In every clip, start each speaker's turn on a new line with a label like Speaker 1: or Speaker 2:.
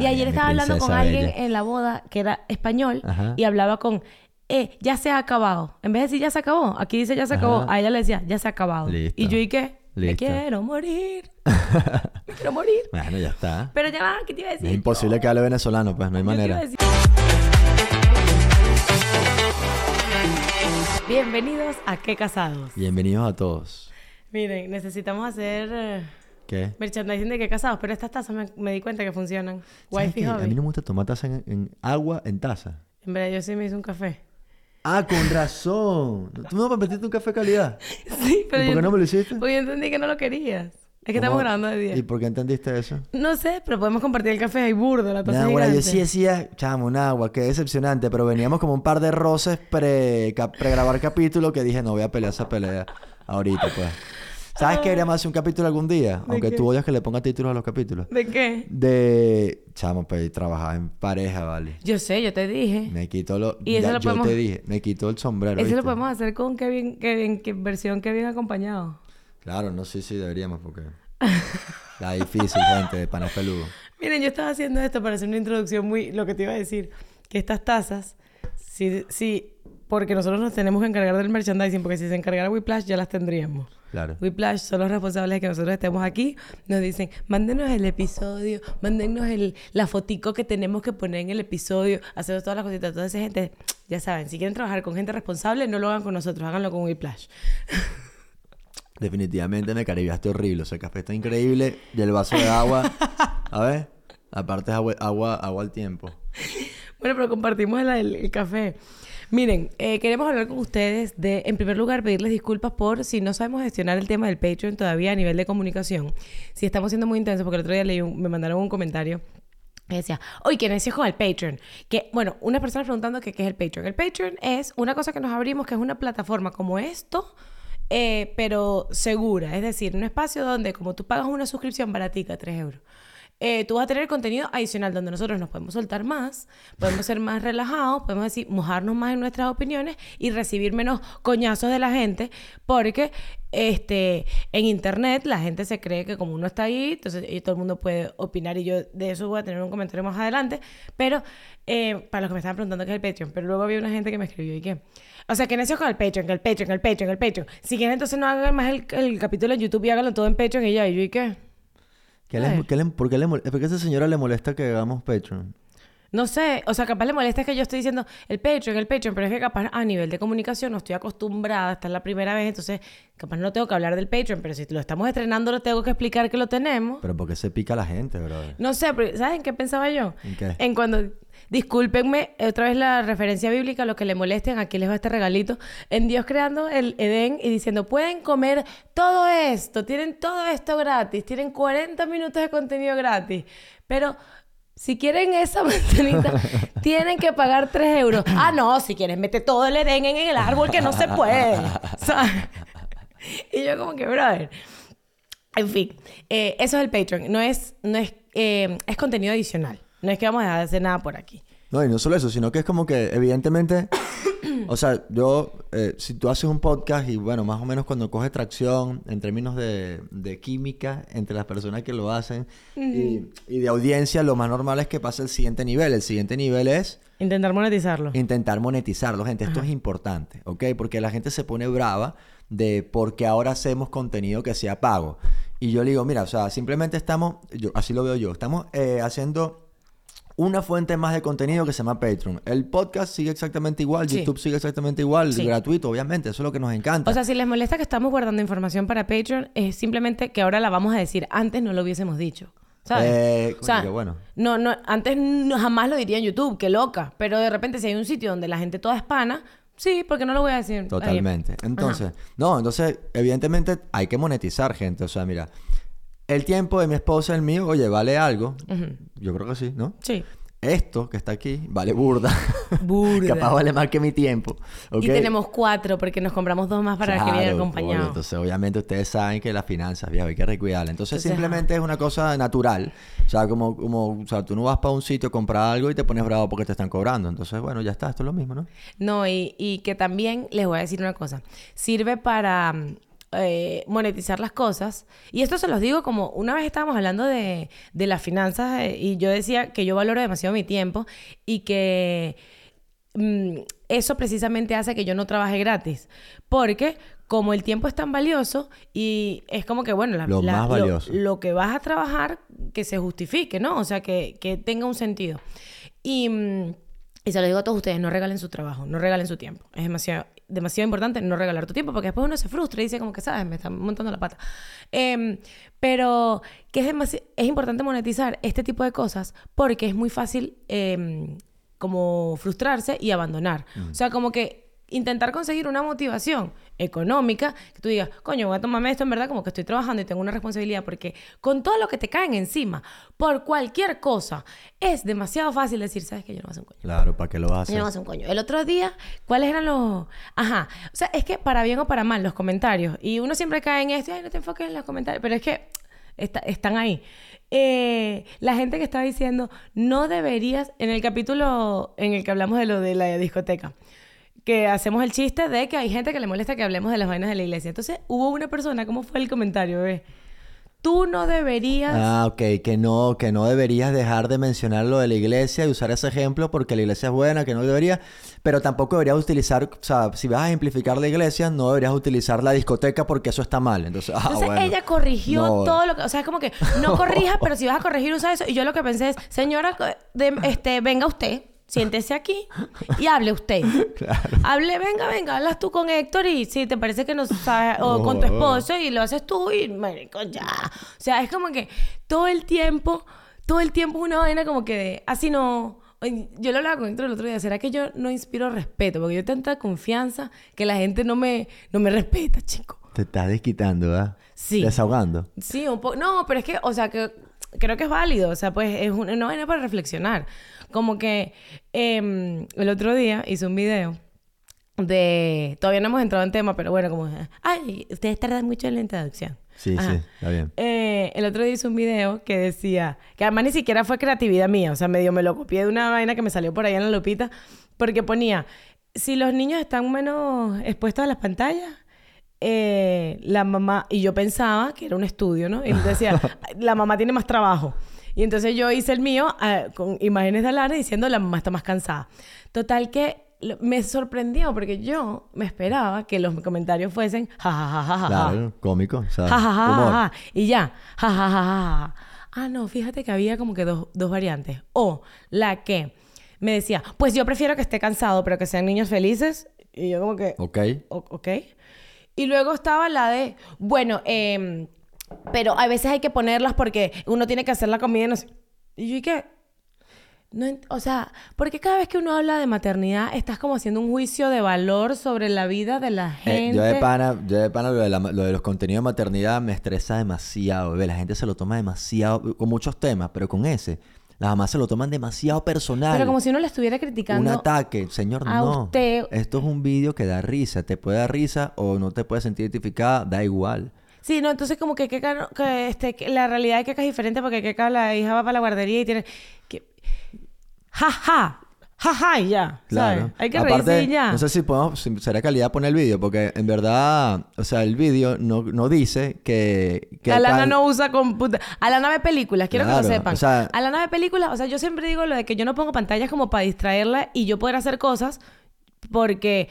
Speaker 1: Y ayer estaba hablando con alguien
Speaker 2: bella.
Speaker 1: en la boda que era español
Speaker 2: Ajá.
Speaker 1: y hablaba con, eh, ya se ha acabado. En vez de decir ya se acabó, aquí dice ya se
Speaker 2: Ajá.
Speaker 1: acabó. A ella le decía, ya se ha acabado.
Speaker 2: Listo.
Speaker 1: Y yo, ¿y qué? Me quiero morir. Me quiero morir.
Speaker 2: Bueno, ya está.
Speaker 1: Pero ya va, ¿qué te iba a decir?
Speaker 2: Es imposible que hable venezolano, pues no hay manera.
Speaker 1: Bienvenidos a Qué Casados.
Speaker 2: Bienvenidos a todos.
Speaker 1: Miren, necesitamos hacer eh,
Speaker 2: ¿Qué?
Speaker 1: merchandising de Qué Casados, pero estas tazas me, me di cuenta que funcionan.
Speaker 2: ¿Sabes
Speaker 1: Wifi
Speaker 2: qué? A
Speaker 1: hobby.
Speaker 2: mí no me gusta tomar taza en, en agua en taza.
Speaker 1: En verdad, yo sí me hice un café.
Speaker 2: Ah, con razón. ¿Tú no me metiste un café de calidad?
Speaker 1: Sí, pero
Speaker 2: ¿Y por qué no me lo hiciste?
Speaker 1: Pues yo entendí que no lo querías. Es que
Speaker 2: ¿Cómo?
Speaker 1: estamos grabando de día.
Speaker 2: ¿Y por qué entendiste eso?
Speaker 1: No sé, pero podemos compartir el café ahí burdo, la taza
Speaker 2: Nah, bueno, yo sí decía, chamo, un agua, qué decepcionante, pero veníamos como un par de roces pre, pre-grabar capítulo que dije, no voy a pelear esa pelea ahorita, pues. ¿Sabes qué deberíamos hacer un capítulo algún día? Aunque
Speaker 1: qué?
Speaker 2: tú odias que le ponga títulos a los capítulos.
Speaker 1: ¿De qué?
Speaker 2: De, chamo, pues trabajar en pareja, ¿vale?
Speaker 1: Yo sé, yo te dije.
Speaker 2: Me quitó lo...
Speaker 1: Y eso
Speaker 2: ya,
Speaker 1: lo
Speaker 2: yo
Speaker 1: podemos-
Speaker 2: te dije, me quitó el sombrero,
Speaker 1: Eso lo podemos hacer con Kevin, Kevin, que versión Kevin acompañado.
Speaker 2: Claro, no, sí, sí, deberíamos porque... Está difícil, gente, de panas peludo.
Speaker 1: Miren, yo estaba haciendo esto para hacer una introducción muy... Lo que te iba a decir, que estas tazas, sí, sí, porque nosotros nos tenemos que encargar del merchandising, porque si se encargara Whiplash ya las tendríamos.
Speaker 2: Claro.
Speaker 1: Whiplash son los responsables de que nosotros estemos aquí. Nos dicen, mándenos el episodio, mándenos el, la fotico que tenemos que poner en el episodio, hacer todas las cositas. Toda esa gente, ya saben, si quieren trabajar con gente responsable, no lo hagan con nosotros, háganlo con Whiplash.
Speaker 2: Definitivamente me caribiaste horrible. O sea, el café está increíble. Y el vaso de agua. A ver. Aparte es agua, agua, agua al tiempo.
Speaker 1: Bueno, pero compartimos el, el- el café. Miren, eh, queremos hablar con ustedes de, en primer lugar, pedirles disculpas por si no sabemos gestionar el tema del Patreon todavía a nivel de comunicación. Si estamos siendo muy intensos, porque el otro día leí un- me mandaron un comentario que decía, oye, ¿qué necios con el Patreon? Que, bueno, unas personas preguntando qué es el Patreon. El Patreon es una cosa que nos abrimos, que es una plataforma como esto, eh, pero segura. Es decir, un espacio donde, como tú pagas una suscripción baratica, 3 euros, eh, tú vas a tener contenido adicional donde nosotros nos podemos soltar más, podemos ser más relajados, podemos decir, mojarnos más en nuestras opiniones y recibir menos coñazos de la gente, porque este, en internet la gente se cree que como uno está ahí, entonces y todo el mundo puede opinar y yo de eso voy a tener un comentario más adelante, pero eh, para los que me estaban preguntando qué es el Patreon, pero luego había una gente que me escribió y que, o sea, que necios con el Patreon, que el Patreon, el Patreon, el Patreon. Si quieren entonces no hagan más el, el capítulo en YouTube y háganlo todo en Patreon y ya, y yo y qué.
Speaker 2: ¿Qué le-
Speaker 1: ver.
Speaker 2: qué le- ¿Por qué le mol- ¿Por qué a esa señora le molesta que hagamos Patreon?
Speaker 1: No sé, o sea, capaz le molesta que yo estoy diciendo el Patreon, el Patreon, pero es que capaz a nivel de comunicación no estoy acostumbrada, esta es la primera vez, entonces capaz no tengo que hablar del Patreon, pero si lo estamos estrenando lo tengo que explicar que lo tenemos.
Speaker 2: Pero ¿por qué se pica la gente, brother?
Speaker 1: No sé, pero ¿saben qué pensaba yo?
Speaker 2: ¿En qué?
Speaker 1: En cuando, discúlpenme, otra vez la referencia bíblica, lo que le molesten, aquí les va este regalito, en Dios creando el Edén y diciendo, pueden comer todo esto, tienen todo esto gratis, tienen 40 minutos de contenido gratis, pero... Si quieren esa manzanita, tienen que pagar 3 euros. Ah, no, si quieres, mete todo el Edén en el árbol que no se puede. Y yo como que, brother, en fin, eh, eso es el Patreon. No es, no es, eh, es contenido adicional. No es que vamos a dejar de hacer nada por aquí.
Speaker 2: No, y no solo eso, sino que es como que, evidentemente, o sea, yo, eh, si tú haces un podcast y bueno, más o menos cuando coge tracción en términos de, de química entre las personas que lo hacen y, y de audiencia, lo más normal es que pase el siguiente nivel. El siguiente nivel es
Speaker 1: Intentar monetizarlo.
Speaker 2: intentar monetizarlo, gente. Esto es importante, ¿ok? Porque la gente se pone brava de porque ahora hacemos contenido que sea pago. Y yo le digo, mira, o sea, simplemente estamos, yo, así lo veo yo, estamos eh, haciendo una fuente más de contenido que se llama Patreon. El podcast sigue exactamente igual,
Speaker 1: Sí.
Speaker 2: YouTube sigue exactamente igual,
Speaker 1: Sí.
Speaker 2: gratuito, obviamente, eso es lo que nos encanta.
Speaker 1: O sea, si les molesta que estamos guardando información para Patreon, es simplemente que ahora la vamos a decir. Antes no lo hubiésemos dicho. ¿Sabes?
Speaker 2: Eh,
Speaker 1: o sea,
Speaker 2: bueno.
Speaker 1: no, no, antes no- jamás lo diría en YouTube, qué loca. Pero de repente, si hay un sitio donde la gente toda es pana, sí, porque no lo voy a decir. ahí?
Speaker 2: Totalmente. Entonces, no, entonces, evidentemente hay que monetizar, gente. O sea, mira, el tiempo de mi esposa el mío, oye, vale algo. Yo creo que sí, ¿no?
Speaker 1: Sí.
Speaker 2: Esto que está aquí vale burda.
Speaker 1: Burda.
Speaker 2: Capaz vale más que mi tiempo.
Speaker 1: Y tenemos cuatro porque nos compramos dos más para que
Speaker 2: Claro,
Speaker 1: acompañados.
Speaker 2: obvio. Entonces, obviamente, ustedes saben que las finanzas, viejo, hay que recuidarlas. Entonces,
Speaker 1: Entonces,
Speaker 2: simplemente es una cosa natural. O sea, como, como, o sea, tú no vas para un sitio a comprar algo y te pones bravo porque te están cobrando. Entonces, bueno, ya está, esto es lo mismo, ¿no?
Speaker 1: No, y, y que también les voy a decir una cosa. Sirve para. Eh, monetizar las cosas. Y esto se los digo como una vez estábamos hablando de, de las finanzas eh, y yo decía que yo valoro demasiado mi tiempo y que mm, eso precisamente hace que yo no trabaje gratis. Porque como el tiempo es tan valioso y es como que, bueno, la-
Speaker 2: Lo
Speaker 1: la-
Speaker 2: más valioso.
Speaker 1: lo que vas a trabajar, que se justifique, ¿no? O sea, que, que tenga un sentido. Y, mm, y se lo digo a todos ustedes, no regalen su trabajo, no regalen su tiempo. Es demasiado, demasiado importante no regalar tu tiempo porque después uno se frustra y dice como que, ¿sabes? Me están montando la pata. Em, pero que es, es importante monetizar este tipo de cosas porque es muy fácil em, como frustrarse y abandonar. O sea, como que intentar conseguir una motivación económica, que tú digas, coño, voy a tomarme esto en verdad como que estoy trabajando y tengo una responsabilidad, porque con todo lo que te caen encima, por cualquier cosa, es demasiado fácil decir, ¿sabes que Yo no voy a hacer un coño.
Speaker 2: Claro, ¿para qué lo vas a
Speaker 1: Yo
Speaker 2: hacer?
Speaker 1: no voy a hacer un coño. El otro día, ¿cuáles eran los...? Ajá. O sea, es que para bien o para mal, los comentarios. Y uno siempre cae en esto, ay, no te enfoques en los comentarios. Pero es que está- están ahí. Eh, la gente que estaba diciendo, no deberías... En el capítulo en el que hablamos de lo de la discoteca, que hacemos el chiste de que hay gente que le molesta que hablemos de las vainas de la iglesia. Entonces, hubo una persona, ¿cómo fue el comentario? bebé? Tú no deberías...
Speaker 2: Ah, ok, que no, que no deberías dejar de mencionar lo de la iglesia y usar ese ejemplo porque la iglesia es buena, que no debería, pero tampoco deberías utilizar, o sea, si vas a ejemplificar la iglesia, no deberías utilizar la discoteca porque eso está mal. Entonces, ah,
Speaker 1: Entonces
Speaker 2: bueno.
Speaker 1: ella corrigió
Speaker 2: No.
Speaker 1: todo lo que, o sea, es como que no corrijas, pero si vas a corregir usa eso. Y yo lo que pensé es, señora, de- este, venga usted, siéntese aquí y hable usted. Hable, venga, venga, hablas tú con Héctor y si te parece que no sabes, o con tu
Speaker 2: Oh.
Speaker 1: esposo y lo haces tú y marico, ya. O sea, es como que todo el tiempo, todo el tiempo es una vaina como que de, así no. Yo lo hablaba con Héctor el otro día, ¿será que yo no inspiro respeto? Porque yo tengo tanta confianza que la gente no me, no me respeta, chico.
Speaker 2: Te estás desquitando, ¿verdad?
Speaker 1: Sí.
Speaker 2: Desahogando.
Speaker 1: Sí, un poco. No, pero es que, o sea, que creo que es válido. O sea, pues es una vaina para reflexionar. Como que em, el otro día hice un video de. Todavía no hemos entrado en tema, pero bueno, como. Ay, ustedes tardan mucho en la introducción.
Speaker 2: Sí,
Speaker 1: Ajá.
Speaker 2: sí, está bien.
Speaker 1: Eh, el otro día hice un video que decía, que además ni siquiera fue creatividad mía, o sea, medio me lo copié de una vaina que me salió por ahí en la lupita, porque ponía, si los niños están menos expuestos a las pantallas, eh, la mamá, y yo pensaba que era un estudio, ¿no? Y decía, la mamá tiene más trabajo. Y entonces yo hice el mío ah, con imágenes de Alana diciendo la mamá está más cansada. Total que me sorprendió porque yo me esperaba que los comentarios fuesen ja ja ja ja.
Speaker 2: Claro, cómico, o sea, humor.
Speaker 1: Y ya. Ja, ja, ja, ja, ja. Ah, no, fíjate que había como que dos, dos variantes. O la que me decía, pues yo prefiero que esté cansado, pero que sean niños felices. Y yo como que,
Speaker 2: Ok.
Speaker 1: ok. Y luego estaba la de, bueno, em, pero a veces hay que ponerlas porque uno tiene que hacer la comida y no sé. Y yo, ¿y qué? No, o sea, porque cada vez que uno habla de maternidad, estás como haciendo un juicio de valor sobre la vida de la
Speaker 2: Eh,
Speaker 1: gente.
Speaker 2: yo de pana, yo de pana lo de, la- lo de los contenidos de maternidad me estresa demasiado, bebé. La gente se lo toma demasiado, con muchos temas, pero con ese, las mamás se lo toman demasiado personal.
Speaker 1: Pero como si uno le estuviera
Speaker 2: un
Speaker 1: criticando.
Speaker 2: ataque, señor,
Speaker 1: a
Speaker 2: no.
Speaker 1: usted-
Speaker 2: Esto es un vídeo que da risa, te puede dar risa o no te puedes sentir identificada, da igual.
Speaker 1: Sí, no, entonces como que, Keka que, este, que la realidad de Keka es diferente porque Keka, la hija va para la guardería y tiene... Que... Ja, ja, ja, ja, y ya,
Speaker 2: Claro.
Speaker 1: ¿sabes? Hay que
Speaker 2: Aparte,
Speaker 1: reírse y ya.
Speaker 2: No sé si podemos, si será calidad poner el vídeo, porque en verdad, o sea, el vídeo no, no dice que... que
Speaker 1: Alana no usa computadora. Alana ve películas, quiero que lo sepan.
Speaker 2: o sea-
Speaker 1: Alana ve películas, o sea, yo siempre digo lo de que yo no pongo pantallas como para distraerla y yo poder hacer cosas porque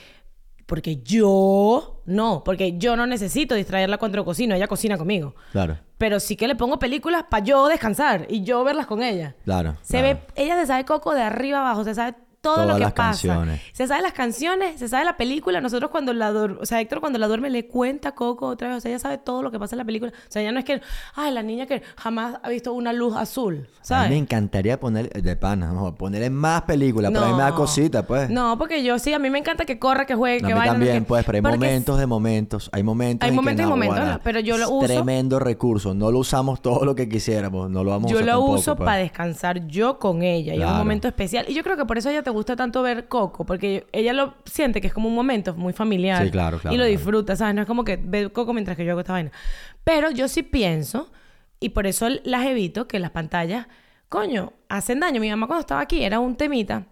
Speaker 1: porque yo no, porque yo no necesito distraerla cuando cocino, ella cocina conmigo.
Speaker 2: Claro,
Speaker 1: Pero sí que le pongo películas para yo descansar y yo verlas con ella.
Speaker 2: claro.
Speaker 1: Se
Speaker 2: claro.
Speaker 1: ve, ella se sabe Coco de arriba abajo, se sabe todo lo que
Speaker 2: las
Speaker 1: pasa.
Speaker 2: canciones.
Speaker 1: Se sabe las canciones, se sabe la película. Nosotros cuando la duerme, o sea, Héctor cuando la duerme le cuenta a Coco otra vez, o sea, ella sabe todo lo que pasa en la película. O sea, ella no es que, ay, la niña que jamás ha visto una luz azul,
Speaker 2: A mí me encantaría poner, de pana, no, ponerle más películas, pero a mí me da cosita, pues.
Speaker 1: No, porque yo sí, a mí me encanta que corra, que juegue,
Speaker 2: A
Speaker 1: que vaya.
Speaker 2: también, pues, pero hay
Speaker 1: porque
Speaker 2: momentos de momentos. Hay momentos
Speaker 1: Hay
Speaker 2: en
Speaker 1: momentos
Speaker 2: que
Speaker 1: y momentos, ¿no? pero yo lo uso-
Speaker 2: Tremendo recurso. No lo usamos todo lo que quisiéramos. No lo vamos a
Speaker 1: Yo
Speaker 2: usar
Speaker 1: lo
Speaker 2: tampoco,
Speaker 1: uso
Speaker 2: pues.
Speaker 1: para descansar yo con ella. Y es un momento especial. Y yo creo que por eso a ella te gusta tanto ver Coco. Porque ella lo siente que es como un momento muy familiar.
Speaker 2: Sí, claro, claro,
Speaker 1: Y lo
Speaker 2: claro.
Speaker 1: disfruta, ¿sabes? No es como que ve Coco mientras que yo hago esta vaina. Pero yo sí pienso, y por eso las evito, que las pantallas, coño, hacen daño. Mi mamá cuando estaba aquí era un temita,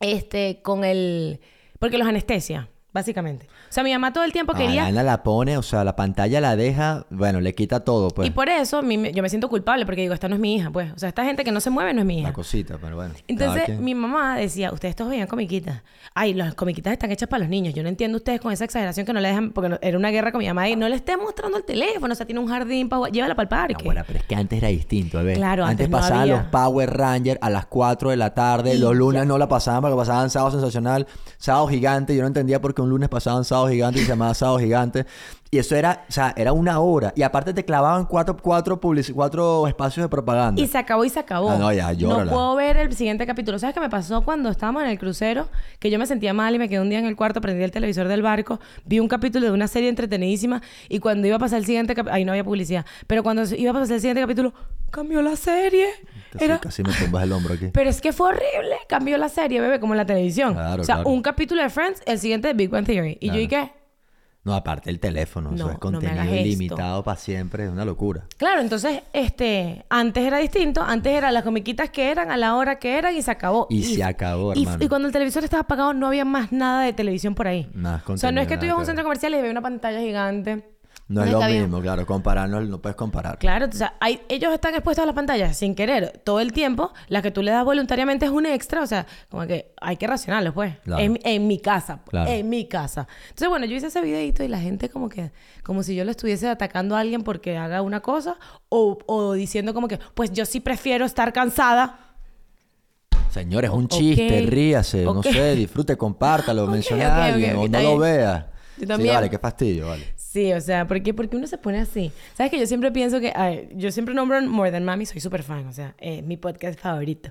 Speaker 1: este, con el... Porque los anestesia. Básicamente. O sea, mi mamá todo el tiempo
Speaker 2: Ah,
Speaker 1: quería...
Speaker 2: la nena la pone, o sea, la pantalla la deja, bueno, le quita todo, pues.
Speaker 1: Y por eso a yo me siento culpable porque digo, esta no es mi hija, pues. O sea, esta gente que no se mueve no es mi hija.
Speaker 2: La cosita, pero bueno.
Speaker 1: Entonces,
Speaker 2: quien.
Speaker 1: mi mamá decía, ustedes todos veían comiquitas. Ay, las comiquitas están hechas para los niños. Yo no entiendo ustedes con esa exageración que no le dejan, porque no- era una guerra con mi mamá y no le esté mostrando el teléfono. O sea, tiene un jardín para llévala para el
Speaker 2: Ah,
Speaker 1: parque.
Speaker 2: bueno, pero es que antes era distinto, ¿ves?
Speaker 1: Claro, antes no
Speaker 2: pasaban
Speaker 1: había.
Speaker 2: los Power Rangers a las 4 de la tarde.
Speaker 1: Y
Speaker 2: los lunes
Speaker 1: ya.
Speaker 2: no la pasaban porque pasaban Sábado Sensacional, Sábado Gigante. Yo no entendía por qué un lunes pasaban Sábado Gigante y se llamaba Sábado Gigante. Y eso era, o sea, era una hora. Y aparte te clavaban cuatro, cuatro, publici- cuatro espacios de propaganda.
Speaker 1: Y se acabó y se acabó.
Speaker 2: Ah, no, ya, llórala.
Speaker 1: No puedo ver el siguiente capítulo. ¿Sabes qué me pasó cuando estábamos en el crucero? Que yo me sentía mal y me quedé un día en el cuarto, prendí el televisor del barco, vi un capítulo de una serie entretenidísima y cuando iba a pasar el siguiente capítulo, ahí no había publicidad, pero cuando iba a pasar el siguiente capítulo, cambió la serie.
Speaker 2: Casi,
Speaker 1: Era...
Speaker 2: casi me tumbas el hombro aquí.
Speaker 1: Pero es que fue horrible. Cambió la serie, bebé, como en la televisión.
Speaker 2: Claro,
Speaker 1: o sea,
Speaker 2: claro.
Speaker 1: un capítulo de Friends, el siguiente de Big Bang Theory. Y yo, ¿y qué?
Speaker 2: No, aparte el teléfono.
Speaker 1: No,
Speaker 2: eso
Speaker 1: no
Speaker 2: es contenido
Speaker 1: esto.
Speaker 2: ilimitado para siempre. Es una locura.
Speaker 1: Claro, entonces, este, antes era distinto. Antes eran las comiquitas que eran, a la hora que eran y se acabó.
Speaker 2: Y se acabó,
Speaker 1: y,
Speaker 2: hermano.
Speaker 1: y cuando el televisor estaba apagado, no había más nada de televisión por ahí.
Speaker 2: Más
Speaker 1: o sea, no es que tú ibas a
Speaker 2: nada
Speaker 1: un centro comercial y veías una pantalla gigante.
Speaker 2: No es
Speaker 1: es
Speaker 2: lo mismo, claro. Compararlo, no puedes comparar.
Speaker 1: Claro, o sea, hay, ellos están expuestos a las pantallas sin querer todo el tiempo. La que tú le das voluntariamente es un extra. O sea, como que hay que racionarlo, pues.
Speaker 2: Claro.
Speaker 1: En, en mi casa. pues,
Speaker 2: Claro.
Speaker 1: En mi casa. Entonces, bueno, yo hice ese videito y la gente como que... Como si yo le estuviese atacando a alguien porque haga una cosa. O, o diciendo como que... Pues yo sí prefiero estar cansada.
Speaker 2: Señores, un chiste, ríase, no sé, disfrute, compártalo,
Speaker 1: ok,
Speaker 2: a alguien o no lo vea.
Speaker 1: Yo
Speaker 2: Sí, vale, qué fastidio, vale.
Speaker 1: Sí, o sea, ¿por qué, porque uno se pone así? ¿Sabes que yo siempre pienso que... ay, yo siempre nombro More Than Mami. Soy súper fan. O sea, es mi podcast favorito.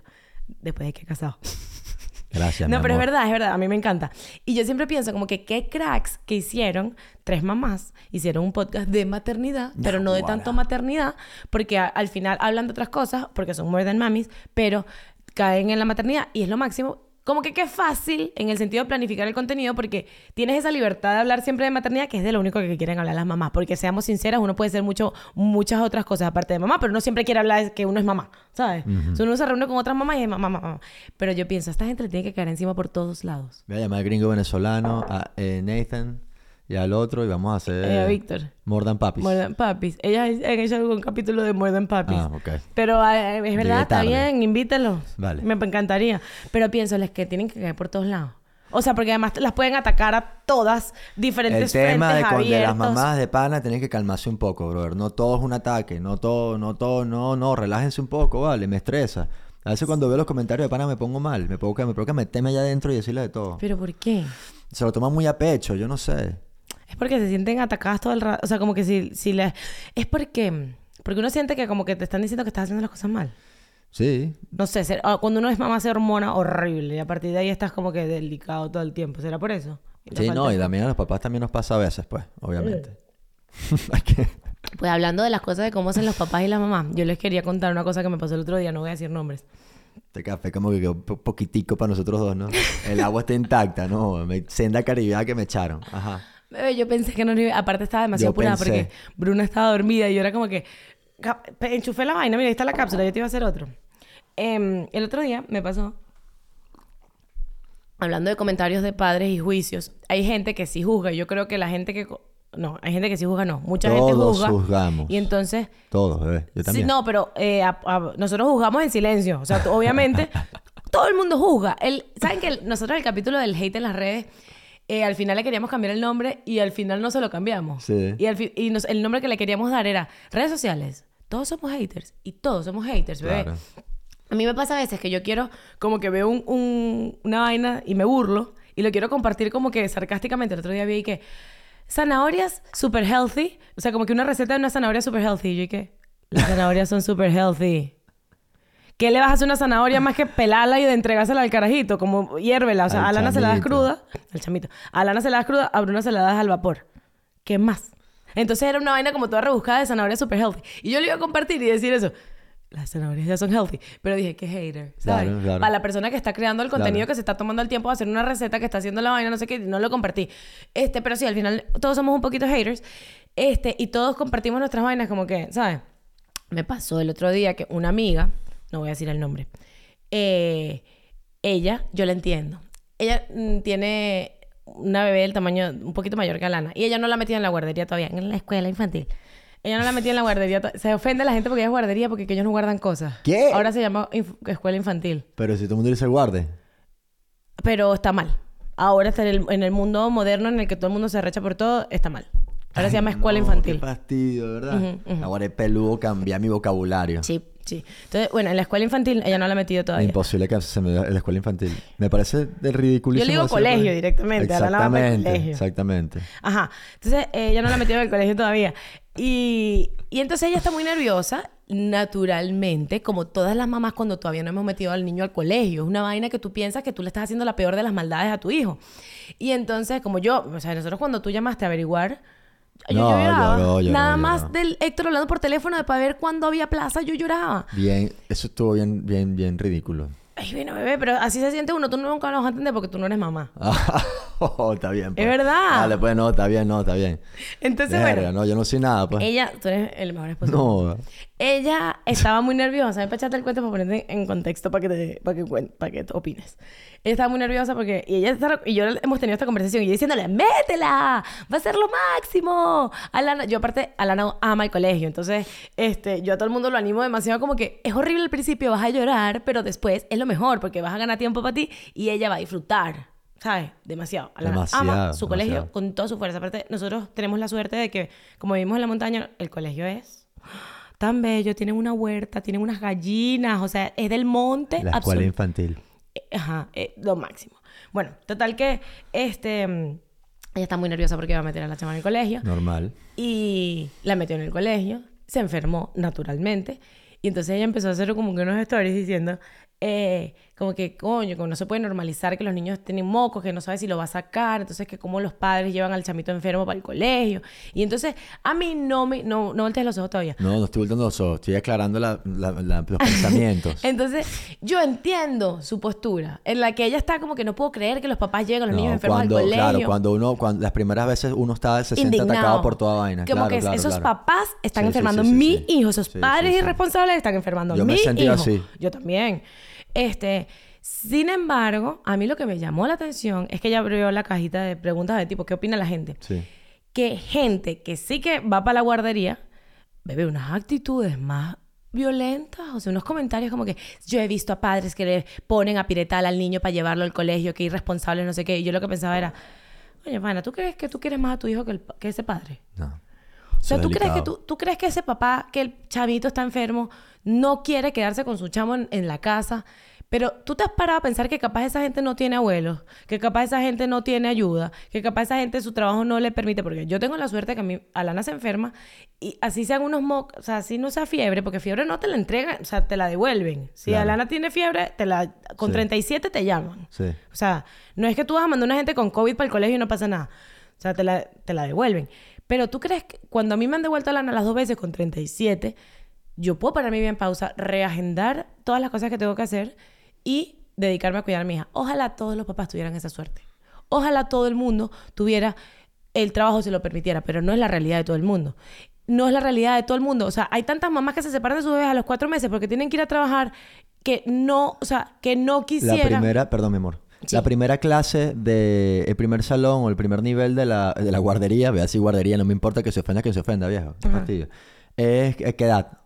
Speaker 1: Después de que he casado.
Speaker 2: Gracias,
Speaker 1: No,
Speaker 2: mi
Speaker 1: pero es verdad, es verdad, a mí me encanta. Y yo siempre pienso como que qué cracks que hicieron, tres mamás, hicieron un podcast de maternidad, pero no de tanto maternidad, porque a- al final hablan de otras cosas, porque son more than mamis, pero caen en la maternidad y es lo máximo. Como que qué fácil en el sentido de planificar el contenido, porque tienes esa libertad de hablar siempre de maternidad, que es de lo único que quieren hablar las mamás. Porque seamos sinceras, uno puede ser mucho, muchas otras cosas aparte de mamá, pero uno siempre quiere hablar de que uno es mamá, ¿sabes? O sea, uno se reúne con otras mamás y es mamá, mamá, mamá. Pero yo pienso, esta gente tiene que caer encima por todos lados.
Speaker 2: Voy a llamar al gringo venezolano, a eh, Nathan y al otro y vamos a hacer...
Speaker 1: Eh, Víctor.
Speaker 2: More than Papis.
Speaker 1: More Than Puppies. Ellas han hecho algún capítulo de More Than Puppies.
Speaker 2: Ah, ok.
Speaker 1: Pero eh, es verdad, está bien, invítenlos.
Speaker 2: Vale.
Speaker 1: Me encantaría. Pero pienso, les que tienen que caer por todos lados. O sea, porque además las pueden atacar a todas
Speaker 2: El
Speaker 1: diferentes
Speaker 2: tema de,
Speaker 1: frentes
Speaker 2: con- de las mamás de pana tienen que calmarse un poco, brother. No todo es un ataque, no todo, no todo, no, no, relájense un poco, vale, me estresa. A veces cuando veo los comentarios de pana me pongo mal, me pongo que me provoca meterme allá adentro y decirle de todo.
Speaker 1: ¿Pero por qué?
Speaker 2: Se lo toman muy a pecho, yo no sé.
Speaker 1: Es porque se sienten atacadas todo el rato. O sea, como que si, si les... Es porque... Porque uno siente que como que te están diciendo que estás haciendo las cosas mal.
Speaker 2: Sí,
Speaker 1: No sé, ser- ah, cuando uno es mamá se hormona horrible y a partir de ahí estás como que delicado todo el tiempo. ¿Será por eso?
Speaker 2: Sí, no, y también a los papás también nos pasa a veces, pues, obviamente.
Speaker 1: Mm. Pues hablando de las cosas de cómo hacen los papás y las mamás, yo les quería contar una cosa que me pasó el otro día, no voy a decir nombres.
Speaker 2: Este café como que quedó po- poquitico para nosotros dos, ¿no? El agua está intacta, ¿no? Me, senda caribeada que me echaron. Ajá.
Speaker 1: Bebé, yo pensé que no iba... Aparte estaba demasiado
Speaker 2: Yo
Speaker 1: apurada
Speaker 2: pensé.
Speaker 1: porque Bruna estaba dormida y yo era como que... Enchufé la vaina, mira, ahí está la cápsula, yo te iba a hacer otro. Em, el otro día me pasó... Hablando de comentarios de padres y juicios, hay gente que sí juzga. Yo creo que la gente que... No, hay gente que sí juzga, no. Mucha gente
Speaker 2: Todos
Speaker 1: juzga.
Speaker 2: juzgamos.
Speaker 1: Y entonces...
Speaker 2: Todos, bebé. Yo
Speaker 1: Sí,
Speaker 2: también.
Speaker 1: no, pero eh, a- a- nosotros juzgamos en silencio. O sea, obviamente, todo el mundo juzga. El, ¿Saben que el- nosotros el capítulo del hate en las redes, eh, al final le queríamos cambiar el nombre y al final no se lo cambiamos?
Speaker 2: Sí.
Speaker 1: Y, al y nos- el nombre que le queríamos dar era redes sociales. Todos somos haters. Y todos somos haters, bebé.
Speaker 2: Claro.
Speaker 1: A mí me pasa a veces que yo quiero, como que veo un- un- una vaina y me burlo y lo quiero compartir como que sarcásticamente. El otro día vi que zanahorias super healthy, o sea, como que una receta de una zanahoria super healthy. Y yo y que las zanahorias son super healthy. ¿Qué le vas a hacer una zanahoria más que pelarla y de entregársela al carajito? Como hiérvela. O sea,
Speaker 2: Al
Speaker 1: a Lana se la das
Speaker 2: chamito.
Speaker 1: cruda. Al chamito. A Lana se la das cruda, a Bruna se la das al vapor. ¿Qué más? Entonces era una vaina como toda rebuscada de zanahoria super healthy. Y yo le iba a compartir y decir eso. Las zanahorias ya son healthy. Pero dije, qué hater. ¿sabes?
Speaker 2: Claro, claro.
Speaker 1: Para la persona que está creando el contenido,
Speaker 2: Claro.
Speaker 1: que se está tomando el tiempo de hacer una receta, que está haciendo la vaina, no sé qué, no lo compartí. Este, pero sí, al final todos somos un poquito haters. Este, y todos compartimos nuestras vainas como que, ¿sabes? Me pasó el otro día que una amiga, no voy a decir el nombre, eh, ella, yo la entiendo. Ella mm, tiene una bebé del tamaño un poquito mayor que Alana. Y ella no la metía en la guardería todavía, en la escuela infantil. Ella no la metía en la guardería. Se ofende la gente porque ella es guardería porque que ellos no guardan cosas.
Speaker 2: ¿Qué?
Speaker 1: Ahora se llama inf- escuela infantil.
Speaker 2: Pero si todo el mundo dice guarde.
Speaker 1: Pero está mal. Ahora está en el, en el mundo moderno en el que todo el mundo se recha por todo, está mal. Ahora se llama escuela
Speaker 2: no,
Speaker 1: infantil.
Speaker 2: Qué fastidio, ¿verdad? Ahora es peludo cambiar mi vocabulario.
Speaker 1: Sí, sí. Entonces, bueno, en la escuela infantil ella no la ha metido todavía.
Speaker 2: Imposible que se me en la escuela infantil. Me parece de ridículo.
Speaker 1: Yo le digo colegio directamente,
Speaker 2: Exactamente,
Speaker 1: colegio.
Speaker 2: exactamente.
Speaker 1: Ajá. Entonces, eh, ella no la metió en el colegio todavía. Y, y entonces ella está muy nerviosa, naturalmente, como todas las mamás cuando todavía no hemos metido al niño al colegio. Es una vaina que tú piensas que tú le estás haciendo la peor de las maldades a tu hijo. Y entonces, como yo, o sea, nosotros cuando tú llamaste a averiguar, yo,
Speaker 2: No,
Speaker 1: lloraba.
Speaker 2: lloró, lloró,
Speaker 1: Nada
Speaker 2: lloró.
Speaker 1: más del Héctor hablando por teléfono de para ver cuándo había plaza, yo lloraba.
Speaker 2: Bien, eso estuvo bien, bien, bien ridículo.
Speaker 1: Ay, bueno, bebé, pero así se siente uno. Tú nunca lo vas a entender porque tú no eres mamá.
Speaker 2: Oh, está bien. pues.
Speaker 1: verdad.
Speaker 2: Dale, pues no, está bien, no, está bien.
Speaker 1: Entonces,
Speaker 2: Verga,
Speaker 1: bueno,
Speaker 2: no, yo no sé nada, pues.
Speaker 1: ella, tú eres el mejor esposo.
Speaker 2: No.
Speaker 1: Ella estaba muy nerviosa. Ven para echarte el cuento para ponerte en contexto para que te, para que, para que te opines. Ella estaba muy nerviosa porque... Y, ella está- y yo hemos tenido esta conversación y yo diciéndole, ¡métela! ¡Va a ser lo máximo! Alana... Yo aparte, Alana ama el colegio. Entonces, este, yo a todo el mundo lo animo demasiado como que es horrible al principio, vas a llorar, pero después es lo mejor porque vas a ganar tiempo para ti y ella va a disfrutar. ¿Sabes? Demasiado. Alana ama
Speaker 2: Demasiado,
Speaker 1: su colegio con toda su fuerza. Aparte, nosotros tenemos la suerte de que, como vivimos en la montaña, el colegio es tan bello. Tienen una huerta, tienen unas gallinas. O sea, es del monte.
Speaker 2: La escuela infantil.
Speaker 1: Ajá, eh, lo máximo. Bueno, total que este, mm, ella está muy nerviosa porque iba a meter a la chama en el colegio.
Speaker 2: Normal.
Speaker 1: Y la metió en el colegio, se enfermó naturalmente. Y entonces ella empezó a hacer como que unos stories diciendo, eh, como que, coño, como no se puede normalizar que los niños tienen mocos, que no sabe si lo va a sacar, entonces que como los padres llevan al chamito enfermo para el colegio. Y entonces a mí no me, no, no voltees los ojos todavía.
Speaker 2: No, no estoy volteando los ojos. Estoy aclarando la- la- la- los pensamientos.
Speaker 1: Entonces, yo entiendo su postura, en la que ella está como que no puedo creer que los papás lleguen, los
Speaker 2: No,
Speaker 1: niños enfermos
Speaker 2: cuando,
Speaker 1: al colegio.
Speaker 2: Claro, cuando uno, cuando las primeras veces uno está, se siente
Speaker 1: indignado.
Speaker 2: atacado por toda vaina.
Speaker 1: Como
Speaker 2: Claro,
Speaker 1: que
Speaker 2: claro,
Speaker 1: esos
Speaker 2: claro.
Speaker 1: papás están
Speaker 2: Sí,
Speaker 1: enfermando
Speaker 2: sí, sí,
Speaker 1: mi hijo, esos padres irresponsables están enfermando
Speaker 2: Yo me
Speaker 1: mi
Speaker 2: he sentido
Speaker 1: hijo.
Speaker 2: así.
Speaker 1: Yo también. Este, sin embargo, a mí lo que me llamó la atención es que ella abrió la cajita de preguntas de tipo, ¿qué opina la gente?
Speaker 2: Sí.
Speaker 1: Que gente que sí que va para la guardería, bebe unas actitudes más violentas, o sea, unos comentarios como que yo he visto a padres que le ponen a piretal al niño para llevarlo al colegio, que irresponsables, no sé qué, y yo lo que pensaba era, oye, Pana, ¿tú crees que tú quieres más a tu hijo que, el pa- que ese padre?
Speaker 2: No.
Speaker 1: O sea, ¿tú
Speaker 2: es
Speaker 1: crees, que ¿tú crees que ese papá, que el chavito está enfermo, no quiere quedarse con su chamo en, en la casa? Pero tú te has parado a pensar que capaz esa gente no tiene abuelos, que capaz esa gente no tiene ayuda, que capaz esa gente su trabajo no le permite, porque yo tengo la suerte que a mí, Alana se enferma y así sean unos mocos, o sea, así no sea fiebre, porque fiebre no te la entregan, o sea, te la devuelven. Si
Speaker 2: Claro.
Speaker 1: Alana tiene fiebre, te la, con
Speaker 2: Sí.
Speaker 1: 37 te llaman.
Speaker 2: Sí.
Speaker 1: O sea, no es que tú vas a mandar una gente con COVID para el colegio y no pasa nada. O sea, te la, te la devuelven. Pero tú crees que cuando a mí me han devuelto a Lana las dos veces con 37, yo puedo pararme bien en pausa, reagendar todas las cosas que tengo que hacer y dedicarme a cuidar a mi hija. Ojalá todos los papás tuvieran esa suerte. Ojalá todo el mundo tuviera el trabajo se lo permitiera, pero no es la realidad de todo el mundo. No es la realidad de todo el mundo. O sea, hay tantas mamás que se separan de sus bebés a los cuatro meses porque tienen que ir a trabajar que no, o sea, que no
Speaker 2: La
Speaker 1: quisieran.
Speaker 2: primera, perdón, mi amor.
Speaker 1: Sí.
Speaker 2: La primera clase de el primer salón o el primer nivel de la, de la guardería, vea si guardería, no me importa que se ofenda, que se ofenda, viejo. Es, ¿qué edad?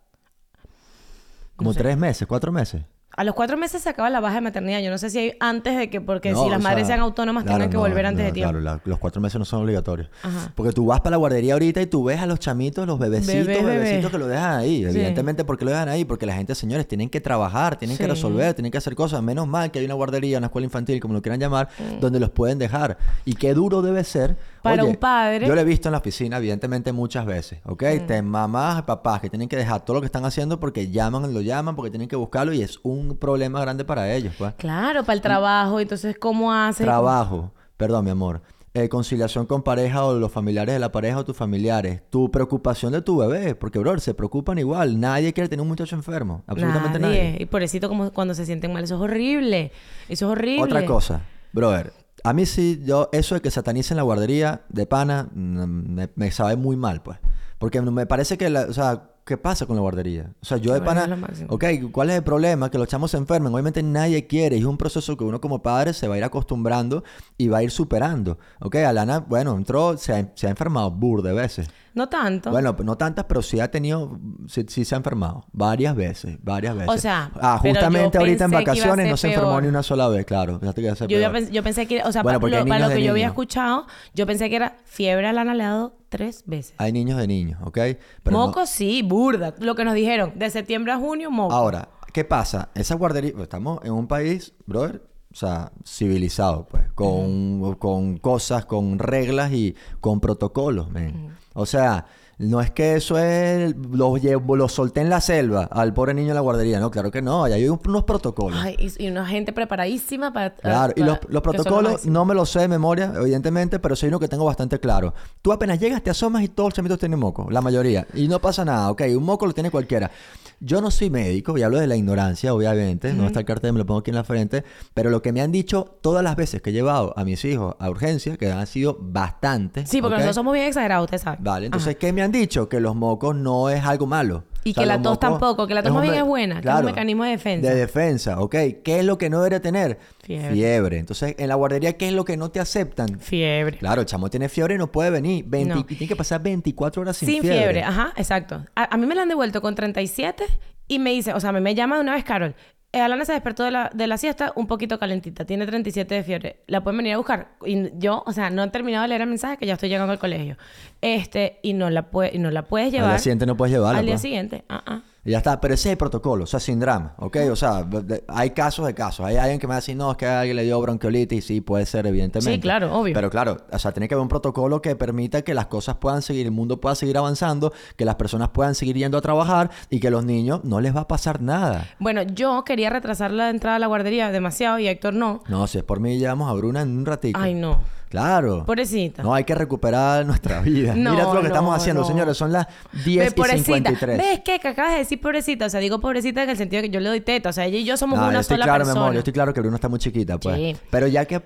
Speaker 2: Como
Speaker 1: sé.
Speaker 2: tres meses, cuatro meses.
Speaker 1: A los cuatro meses se acaba la baja de maternidad. Yo no sé si hay antes de que, porque
Speaker 2: No,
Speaker 1: si las madres
Speaker 2: sea,
Speaker 1: sean autónomas
Speaker 2: claro,
Speaker 1: tengan que
Speaker 2: no,
Speaker 1: volver antes
Speaker 2: no,
Speaker 1: de tiempo.
Speaker 2: Claro, la- los cuatro meses no son obligatorios.
Speaker 1: Ajá.
Speaker 2: Porque tú vas para la guardería ahorita y tú ves a los chamitos, los bebecitos,
Speaker 1: Bebé, bebé.
Speaker 2: bebecitos que lo dejan ahí.
Speaker 1: Sí.
Speaker 2: Evidentemente, ¿por qué lo dejan ahí? Porque la gente, señores, tienen que trabajar, tienen que resolver, tienen que hacer cosas. Menos mal que hay una guardería, una escuela infantil, como lo quieran llamar,
Speaker 1: Mm.
Speaker 2: donde los pueden dejar. Y qué duro debe ser.
Speaker 1: Para
Speaker 2: Oye,
Speaker 1: un padre.
Speaker 2: Yo lo he visto en la oficina, evidentemente, muchas veces. ¿Ok?
Speaker 1: Mm.
Speaker 2: Te mamás, papás que tienen que dejar todo lo que están haciendo porque llaman, lo llaman, porque tienen que buscarlo y es un problema grande para ellos, pues.
Speaker 1: Claro, para el trabajo. Entonces, ¿cómo hace?
Speaker 2: Trabajo, perdón, mi amor. Eh, conciliación con pareja o los familiares de la pareja o tus familiares. Tu preocupación de tu bebé, porque, bro, se preocupan igual. Nadie quiere tener un muchacho enfermo. Absolutamente nadie.
Speaker 1: Y pobrecito como cuando se sienten mal. Eso es horrible. Eso es horrible.
Speaker 2: Otra cosa, brother. A mí sí, yo, eso de que satanicen la guardería de pana, mm, me, me sabe muy mal, pues. Porque me parece que, la- o sea, ¿qué pasa con la guardería? O sea, yo de pana, ok, ¿cuál es el problema? Que los chamos se enfermen. Obviamente nadie quiere y es un proceso que uno como padre se va a ir acostumbrando y va a ir superando. Ok, Alana, bueno, entró, se ha, se ha enfermado bur de veces.
Speaker 1: No tanto.
Speaker 2: Bueno, no tantas, pero sí ha tenido, sí, sí se ha enfermado. Varias veces, varias veces.
Speaker 1: sea,
Speaker 2: ah,
Speaker 1: yo
Speaker 2: justamente ahorita en
Speaker 1: pensé
Speaker 2: vacaciones no se enfermó ni una sola vez, claro.
Speaker 1: Yo, iba a
Speaker 2: peor.
Speaker 1: pens- yo pensé que, o sea,
Speaker 2: Bueno,
Speaker 1: lo- para lo que yo había escuchado, yo pensé que era fiebre a Lana le ha dado tres veces.
Speaker 2: Hay niños de niños, ¿ok? Pero no-
Speaker 1: moco sí, burda. Lo que nos dijeron, de septiembre a junio, moco.
Speaker 2: Ahora, ¿qué pasa? Esa guardería, pues, estamos en un país, brother, o sea, civilizado, pues, con, con cosas, con reglas y con protocolos, men. O sea, no es que eso es, lo, llevo- lo solté en la selva al pobre niño en la guardería, no, claro que no, ahí hay un- unos protocolos.
Speaker 1: Ay, y, y una gente preparadísima para...
Speaker 2: Claro, y los,
Speaker 1: lo
Speaker 2: protocolos no me los sé de memoria, evidentemente, pero soy uno que tengo bastante claro. Tú apenas llegas, te asomas y todos los chamitos tienen moco, la mayoría. Y no pasa nada, ok, un moco lo tiene cualquiera. Yo no soy médico y hablo de la ignorancia, obviamente, no está el cartel, me lo pongo aquí en la frente, pero lo que me han dicho todas las veces que he llevado a mis hijos a urgencia, que han sido bastantes.
Speaker 1: Sí, porque
Speaker 2: ¿ok?
Speaker 1: nosotros somos bien exagerados, usted sabe.
Speaker 2: Vale, entonces,
Speaker 1: Ajá.
Speaker 2: ¿qué me han dicho? Que los mocos no es algo malo.
Speaker 1: Y que la tos tampoco, que la tos más bien es buena, que es un mecanismo de defensa.
Speaker 2: De defensa, ok. ¿Qué es lo que no debería tener?
Speaker 1: Fiebre.
Speaker 2: Entonces, en la guardería, ¿qué es lo que no te aceptan?
Speaker 1: Fiebre.
Speaker 2: Claro, el chamo tiene fiebre y no puede venir. 20
Speaker 1: No.
Speaker 2: Y tiene que pasar 24 horas sin,
Speaker 1: Sin, fiebre. ajá, exacto. A, a mí me la han devuelto con 37 y me dice, o sea, me, me llama de una vez Carol. Eh, Alana se despertó de la, de la siesta un poquito calentita, tiene 37 de fiebre. La pueden venir a buscar. Y yo, o sea, no he terminado de leer el mensaje que ya estoy llegando al colegio. Este, y no la, y no la puedes llevar.
Speaker 2: Al día siguiente no puedes llevarla.
Speaker 1: Al día
Speaker 2: pues.
Speaker 1: siguiente. Ah, ah.
Speaker 2: Y ya está, pero ese es el protocolo, o sea, sin drama, ¿ok? O sea, de- hay casos de casos. Hay alguien que me va a decir, no, es que a alguien le dio bronquiolitis, sí, puede ser, evidentemente.
Speaker 1: Sí, claro, obvio.
Speaker 2: Pero claro, o sea, tiene que haber un protocolo que permita que las cosas puedan seguir, el mundo pueda seguir avanzando, que las personas puedan seguir yendo a trabajar y que los niños no les va a pasar nada.
Speaker 1: Bueno, yo quería retrasar la entrada a la guardería demasiado y Héctor no.
Speaker 2: No, si es por mí, llevamos a Bruna en un ratito.
Speaker 1: Ay, no.
Speaker 2: Claro.
Speaker 1: Pobrecita.
Speaker 2: No, hay que recuperar nuestra vida.
Speaker 1: No,
Speaker 2: Mira todo lo que
Speaker 1: no,
Speaker 2: estamos haciendo,
Speaker 1: no.
Speaker 2: señores. Son las
Speaker 1: Ve,
Speaker 2: 10 y
Speaker 1: pobrecita.
Speaker 2: 53.
Speaker 1: ¿Ves qué? Que acabas de decir pobrecita. O sea, digo pobrecita en el sentido de que yo le doy teta. O sea, ella y yo somos
Speaker 2: yo
Speaker 1: una
Speaker 2: estoy
Speaker 1: sola
Speaker 2: claro, mi amor. Yo estoy claro que Bruno está muy chiquita, pues.
Speaker 1: Sí.
Speaker 2: Pero ya que...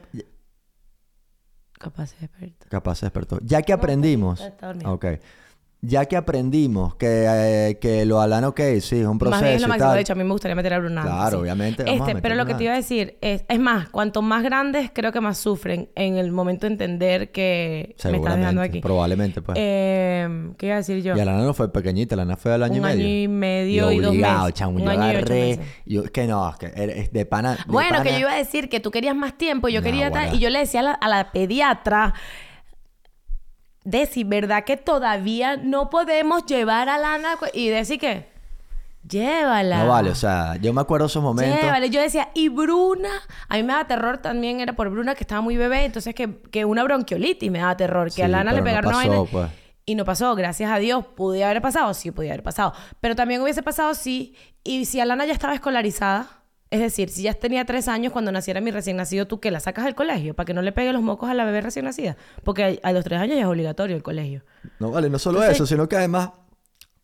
Speaker 1: Capaz se despertó.
Speaker 2: Capaz se despertó. Ya que aprendimos...
Speaker 1: está-
Speaker 2: ok. Ya que aprendimos que, eh, que lo Alana, ok, sí, es un proceso
Speaker 1: más bien es lo
Speaker 2: y
Speaker 1: máximo.
Speaker 2: tal.
Speaker 1: De hecho, a mí me gustaría meter a Bruna.
Speaker 2: Claro,
Speaker 1: sí.
Speaker 2: obviamente, vamos
Speaker 1: Este, pero lo que te iba a decir es... Es más, cuanto más grandes, creo que más sufren en el momento de entender que me estás dejando aquí.
Speaker 2: Probablemente, pues.
Speaker 1: Eh, ¿Qué iba a decir yo?
Speaker 2: Y Alana no fue pequeñita, Alana fue al año
Speaker 1: Un
Speaker 2: y medio.
Speaker 1: año y medio y dos
Speaker 2: obligado,
Speaker 1: meses.
Speaker 2: chamo.
Speaker 1: Un
Speaker 2: yo
Speaker 1: año y ocho
Speaker 2: agarré...
Speaker 1: meses.
Speaker 2: Yo, que no, que era- es de pana... de
Speaker 1: Bueno, que yo iba a decir que tú querías más tiempo yo
Speaker 2: No,
Speaker 1: quería tal. Y yo le decía a la, a la pediatra, Desi, ¿verdad que todavía no podemos llevar a Lana? Y Desi, ¿qué? Llévala.
Speaker 2: No vale, o sea, yo me acuerdo esos momentos...
Speaker 1: Llévala. Yo decía, y Bruna, a mí me daba terror también, era por Bruna que estaba muy bebé, entonces que, que una bronquiolitis me daba terror, que
Speaker 2: Sí,
Speaker 1: a Lana le
Speaker 2: no
Speaker 1: pegaron una
Speaker 2: pasó,
Speaker 1: vaina.
Speaker 2: pues.
Speaker 1: Y no pasó, gracias a Dios. ¿Pude haber pasado? Sí, podía haber pasado. Pero también hubiese pasado sí. Y si Alana ya estaba escolarizada, es decir, si ya tenía tres años cuando naciera mi recién nacido, ¿tú qué? ¿La sacas del colegio? Para que no le pegue los mocos a la bebé recién nacida. Porque a, a los tres años ya es obligatorio el colegio.
Speaker 2: No vale, no solo
Speaker 1: Entonces-
Speaker 2: eso, sino que además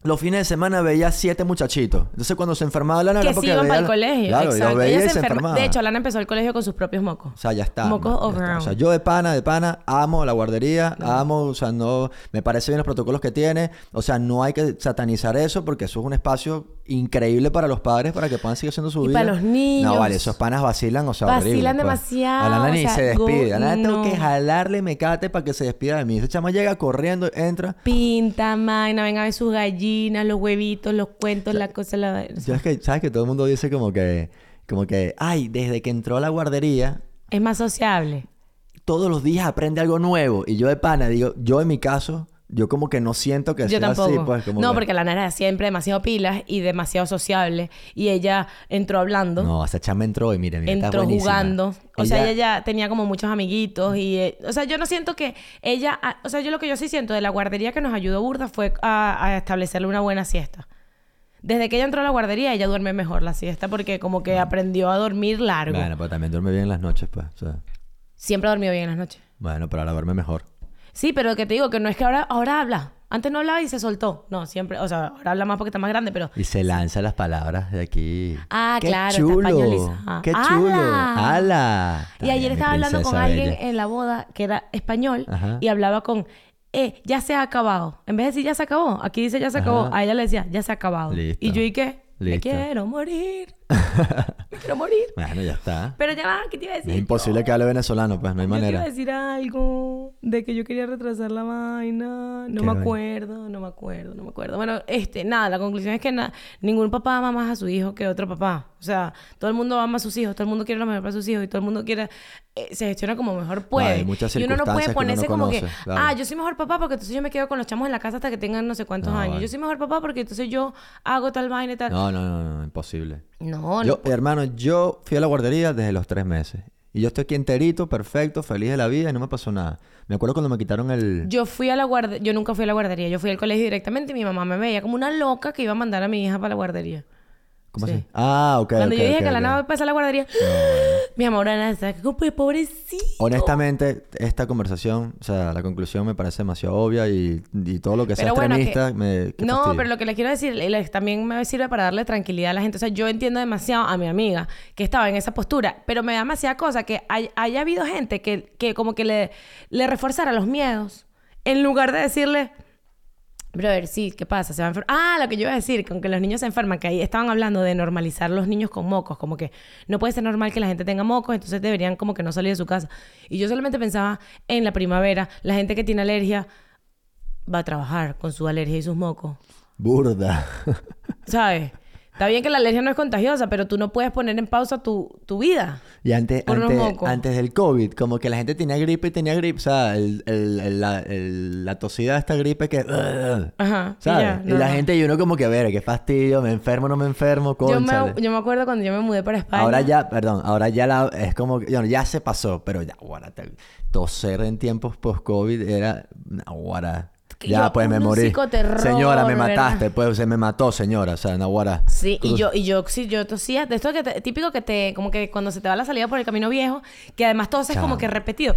Speaker 2: los fines de semana veía siete muchachitos. Entonces cuando se enfermaba Lana
Speaker 1: que
Speaker 2: era porque
Speaker 1: iban para el colegio.
Speaker 2: Claro,
Speaker 1: Exacto.
Speaker 2: yo veía
Speaker 1: Ella
Speaker 2: y
Speaker 1: se enferma-
Speaker 2: enfermaba.
Speaker 1: De hecho, Alana empezó el colegio con sus propios mocos.
Speaker 2: O sea, ya está.
Speaker 1: Mocos
Speaker 2: man, ya está. O sea, yo de pana, de pana, amo la guardería, amo, o sea, no, me parece bien los protocolos que tiene. O sea, no hay que satanizar eso porque eso es un espacio increíble para los padres para que puedan seguir haciendo su
Speaker 1: Y
Speaker 2: vida.
Speaker 1: para los niños.
Speaker 2: No, vale, esos panas vacilan, o sea,
Speaker 1: Vacilan
Speaker 2: horrible, pues.
Speaker 1: demasiado,
Speaker 2: A la
Speaker 1: o
Speaker 2: ni
Speaker 1: sea,
Speaker 2: se despide. A la nana tengo
Speaker 1: no.
Speaker 2: que jalarle mecate para que se despida de mí. Ese chama llega corriendo, entra.
Speaker 1: Pinta, vaina, ven a ver sus gallinas, los huevitos, los cuentos, la cosa, la... o sea,
Speaker 2: ¿Sabes que, ¿Sabes que todo el mundo dice como que, como que, ay, desde que entró a la guardería,
Speaker 1: es más sociable.
Speaker 2: todos los días aprende algo nuevo? Y yo de pana, digo, yo en mi caso, yo como que no siento que
Speaker 1: Yo
Speaker 2: sea
Speaker 1: tampoco.
Speaker 2: así, pues como
Speaker 1: no,
Speaker 2: que-
Speaker 1: porque la nana era siempre demasiado pilas y demasiado sociable. Y ella entró hablando,
Speaker 2: No, esa chama entró y mire, mira,
Speaker 1: entró jugando. O sea, ella ya tenía como muchos amiguitos y... eh, o sea, yo no siento que ella... ah, o sea, yo lo que yo sí siento de la guardería que nos ayudó Burda fue a, a establecerle una buena siesta. Desde que ella entró a la guardería, ella duerme mejor la siesta porque como que aprendió a dormir largo.
Speaker 2: Bueno, pero también duerme bien en las noches, pues. O sea,
Speaker 1: Siempre ha dormido bien en las noches.
Speaker 2: bueno, pero ahora duerme mejor.
Speaker 1: Sí, pero que te digo que no es que ahora, ahora habla. Antes no hablaba y se soltó. No, siempre, o sea, ahora habla más porque está más grande, pero
Speaker 2: Y se lanza las palabras de aquí.
Speaker 1: Ah,
Speaker 2: ¡Qué
Speaker 1: claro, está
Speaker 2: chulo!
Speaker 1: españolizada.
Speaker 2: ¡Qué chulo!
Speaker 1: ¡Hala!
Speaker 2: ¡Hala!
Speaker 1: Y ayer
Speaker 2: Está
Speaker 1: estaba hablando con alguien en la boda que era español
Speaker 2: Ajá.
Speaker 1: y hablaba con eh, ya se ha acabado. En vez de decir ya se acabó, aquí dice ya se acabó. A ella le decía ya se ha acabado.
Speaker 2: Listo.
Speaker 1: Y yo, ¿y qué? Me
Speaker 2: Listo.
Speaker 1: quiero morir. Me quiero morir.
Speaker 2: Bueno, ya está.
Speaker 1: Pero ya va, ¿qué te iba a decir?
Speaker 2: Es imposible que hable venezolano, pues no hay
Speaker 1: Yo te iba a
Speaker 2: manera.
Speaker 1: decir algo de que yo quería retrasar la vaina. No
Speaker 2: ¿Qué
Speaker 1: me
Speaker 2: vaina?
Speaker 1: acuerdo, no me acuerdo, no me acuerdo. Bueno, este, nada, la conclusión es que ningún papá ama más a su hijo que otro papá. O sea, todo el mundo ama a sus hijos, todo el mundo quiere lo mejor para sus hijos y todo el mundo quiere, eh, se gestiona como mejor puede.
Speaker 2: hay muchas
Speaker 1: y uno no puede
Speaker 2: que no
Speaker 1: ponerse como que,
Speaker 2: claro.
Speaker 1: ah, yo soy mejor papá porque entonces yo me quedo con los chamos en la casa hasta que tengan no sé cuántos
Speaker 2: No,
Speaker 1: años.
Speaker 2: vale.
Speaker 1: Yo soy mejor papá porque entonces yo hago tal vaina y tal. No,
Speaker 2: no, no, no, imposible.
Speaker 1: No.
Speaker 2: yo, hermano, yo fui a la guardería desde los tres meses. Y yo estoy aquí enterito, perfecto, feliz de la vida y no me pasó nada. Me acuerdo cuando me quitaron el...
Speaker 1: Yo fui a la guardería, yo nunca fui a la guardería, yo fui al colegio directamente y mi mamá me veía como una loca que iba a mandar a mi hija para la guardería.
Speaker 2: ¿Cómo
Speaker 1: sí.
Speaker 2: así? Ah, ok,
Speaker 1: Cuando
Speaker 2: ok,
Speaker 1: yo dije que la nave pasa a la guardería, mi amor, Ana, está pobrecito.
Speaker 2: Honestamente, esta conversación, o sea, la conclusión me parece demasiado obvia y, y todo lo que sea
Speaker 1: bueno,
Speaker 2: extremista
Speaker 1: que-
Speaker 2: me...
Speaker 1: No,
Speaker 2: fastidio.
Speaker 1: pero lo que le quiero decir también me sirve para darle tranquilidad a la gente. O sea, yo entiendo demasiado a mi amiga que estaba en esa postura, pero me da demasiada cosa que hay- haya habido gente que, que como que le, le reforzara los miedos en lugar de decirle, brother, sí, ¿qué pasa? Se va a enfermar. Ah, lo que yo iba a decir, con que los niños se enferman, que ahí estaban hablando de normalizar los niños con mocos, como que no puede ser normal que la gente tenga mocos, entonces deberían como que no salir de su casa. Y yo solamente pensaba en la primavera, la gente que tiene alergia va a trabajar con su alergia y sus mocos.
Speaker 2: Burda.
Speaker 1: ¿Sabes? Está bien que la alergia no es contagiosa, pero tú no puedes poner en pausa tu, tu vida.
Speaker 2: Y antes, antes, antes del COVID, como que la gente tenía gripe y tenía gripe, o sea, el, el- el- la, la tosida de esta gripe que...
Speaker 1: Ajá. y
Speaker 2: ¿Sabes? Y, la
Speaker 1: no.
Speaker 2: gente y uno como que, a ver, qué fastidio, me enfermo, no me enfermo,
Speaker 1: Yo
Speaker 2: cónchale.
Speaker 1: me, yo me acuerdo cuando yo me mudé para España.
Speaker 2: Ahora ya, perdón, ahora ya la, es como, que- bueno, ya se pasó, pero ya, guara, te- toser en tiempos post-COVID era, guara,
Speaker 1: Que
Speaker 2: ya
Speaker 1: yo-
Speaker 2: pues me morí. señora, me
Speaker 1: ¿verdad?
Speaker 2: mataste, pues se me mató, señora, o sea, naguara.
Speaker 1: Sí, y yo, y yo, sí, yo tosía, de esto que te- típico que te, como que cuando se te va la salida por el camino viejo, que además todo es como que repetido.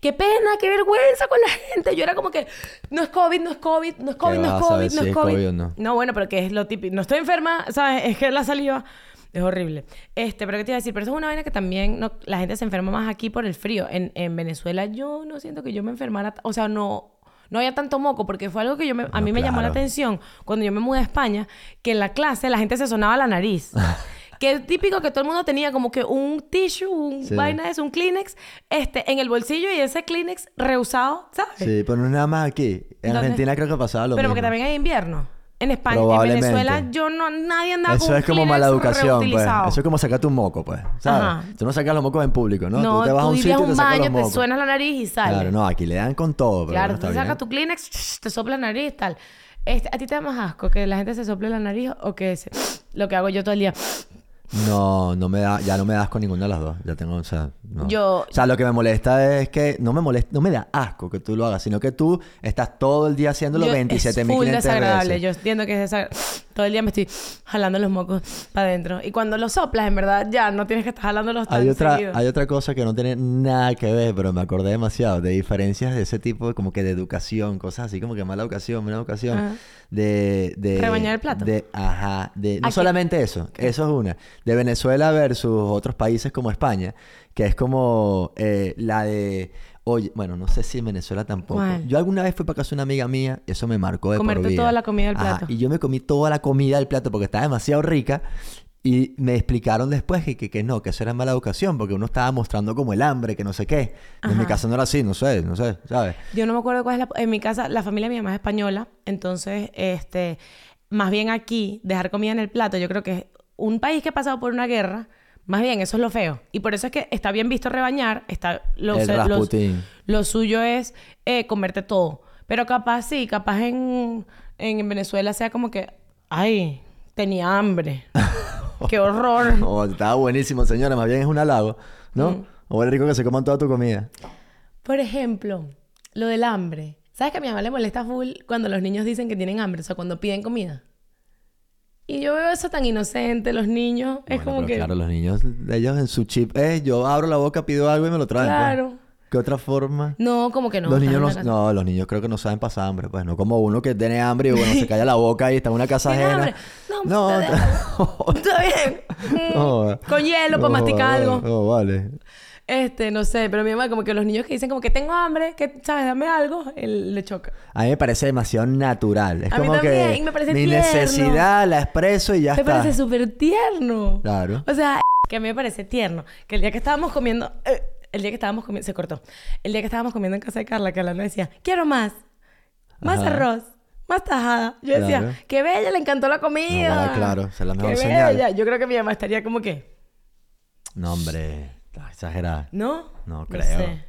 Speaker 1: Qué pena, qué vergüenza con la gente. Yo era como que, no es COVID, no es COVID, no es COVID, no es COVID, no
Speaker 2: si
Speaker 1: es COVID.
Speaker 2: No?
Speaker 1: No, bueno, pero que es lo típico. No estoy enferma, ¿sabes? Es que la saliva es horrible. Este, pero ¿qué te iba a decir? Pero eso es una vaina que también no- la gente se enferma más aquí por el frío. En, en Venezuela yo no siento que yo me enfermara, o sea, no... No había tanto moco porque fue algo que yo me- a
Speaker 2: No,
Speaker 1: mí me llamó la atención cuando yo me mudé a España, que en la clase la gente se sonaba la nariz. que es típico que todo el mundo tenía como que un tissue, un
Speaker 2: Sí.
Speaker 1: vaina de eso, un Kleenex, este, en el bolsillo y ese Kleenex reusado, ¿sabes?
Speaker 2: Sí, pero no es nada más aquí. En
Speaker 1: ¿Dónde?
Speaker 2: Argentina creo que pasaba lo
Speaker 1: Pero
Speaker 2: mismo.
Speaker 1: porque también hay invierno. En España, en. Venezuela, yo no, nadie andaba con
Speaker 2: Eso
Speaker 1: un
Speaker 2: es como mala educación, pues. Eso es como sacarte un moco, pues. ¿Sabes?
Speaker 1: Ajá.
Speaker 2: Tú no sacas los mocos en público, ¿no?
Speaker 1: No,
Speaker 2: tú te vas a un sitio y
Speaker 1: a
Speaker 2: te
Speaker 1: un
Speaker 2: sacas
Speaker 1: baño,
Speaker 2: los
Speaker 1: te suenas la nariz y sale.
Speaker 2: Claro, no, aquí le dan con todo, pero
Speaker 1: Claro, tú sacas tu Kleenex, te sopla la nariz, tal. Este, ¿A ti te da más asco que la gente se sople la nariz o que se- lo que hago yo todo el día?
Speaker 2: No, no me da, ya no me das con ninguna de las dos. Ya tengo, o sea, no.
Speaker 1: Yo-
Speaker 2: O sea, lo que me molesta es que no me molesta, no me da asco que tú lo hagas, sino que tú estás todo el día haciéndolo
Speaker 1: Yo-
Speaker 2: 27
Speaker 1: es
Speaker 2: mil
Speaker 1: full desagradable.
Speaker 2: veces.
Speaker 1: Yo entiendo que es desagradable. Todo el día me estoy jalando los mocos para adentro. Y cuando los soplas, en verdad, ya no tienes que estar jalándolos tan
Speaker 2: Hay otra,
Speaker 1: seguido.
Speaker 2: hay otra cosa que no tiene nada que ver, pero me acordé demasiado de diferencias de ese tipo, como que de educación, cosas así como que mala educación, buena educación,
Speaker 1: Ajá.
Speaker 2: de, de
Speaker 1: Rebañar el plato.
Speaker 2: de, ajá, de no
Speaker 1: Aquí-
Speaker 2: solamente eso, eso es una, de Venezuela versus otros países como España, que es como eh, la de, oye, bueno, no sé si en Venezuela tampoco.
Speaker 1: ¿Cuál?
Speaker 2: Yo alguna vez fui para casa de una amiga mía, y eso me marcó de por
Speaker 1: Comerte
Speaker 2: vida.
Speaker 1: toda la comida del
Speaker 2: Ajá,
Speaker 1: plato.
Speaker 2: y yo me comí toda la comida del plato porque estaba demasiado rica. Y me explicaron después que, que, que no, que eso era mala educación, porque uno estaba mostrando como el hambre, que no sé qué. En mi caso no era así, no sé, no sé, ¿sabes?
Speaker 1: Yo no me acuerdo cuál es la... En mi casa, la familia de mi mamá es española. Entonces, este... Más bien aquí, dejar comida en el plato, yo creo que es un país que ha pasado por una guerra... Más bien, eso es lo feo. Y por eso es que está bien visto rebañar. Está... Lo,
Speaker 2: El
Speaker 1: lo- suyo es eh, comerte todo. Pero capaz sí, capaz en, en Venezuela sea como que... Ay, tenía hambre. ¡Qué horror!
Speaker 2: Oh, estaba buenísimo, señora, más bien es un halago, ¿no?
Speaker 1: Mm.
Speaker 2: O es rico que se coman toda tu comida.
Speaker 1: Por ejemplo, lo del hambre. ¿Sabes que a mi mamá le molesta full cuando los niños dicen que tienen hambre? O sea, cuando piden comida. Y yo veo eso tan inocente, los niños. es como
Speaker 2: pero
Speaker 1: que...
Speaker 2: Claro, los niños, ellos en su chip, eh, yo abro la boca, pido algo y me lo traen. pues.
Speaker 1: Claro.
Speaker 2: ¿Qué otra forma?
Speaker 1: No, como que no.
Speaker 2: los niños no, no, los niños creo que no saben pasar hambre, pues no como uno que tiene hambre y bueno, se calla la boca y está en una casa
Speaker 1: ¿Tienes
Speaker 2: ajena.
Speaker 1: No,
Speaker 2: no,
Speaker 1: está bien. Mm, Con hielo para masticar algo.
Speaker 2: No, vale.
Speaker 1: Este, no sé, pero mi mamá, como que los niños que dicen como que tengo hambre, que, ¿sabes? Dame algo, él le choca.
Speaker 2: A mí me parece demasiado natural. Es
Speaker 1: A mí
Speaker 2: como que
Speaker 1: también, me parece
Speaker 2: mi
Speaker 1: tierno.
Speaker 2: necesidad la expreso y ya
Speaker 1: Me
Speaker 2: está.
Speaker 1: parece súper tierno.
Speaker 2: Claro.
Speaker 1: O sea, que a mí me parece tierno. Que el día que estábamos comiendo... eh, el día que estábamos comiendo... Se cortó. El día que estábamos comiendo en casa de Carla, que Alana decía, quiero más. Más
Speaker 2: Ajá.
Speaker 1: arroz. Más tajada. Yo decía,
Speaker 2: Claro.
Speaker 1: qué bella, le encantó la comida.
Speaker 2: No, claro, es la mejor
Speaker 1: qué
Speaker 2: señal.
Speaker 1: bella. Yo creo que mi mamá estaría como que...
Speaker 2: No, hombre. Está exagerada.
Speaker 1: ¿No?
Speaker 2: No creo.
Speaker 1: sé.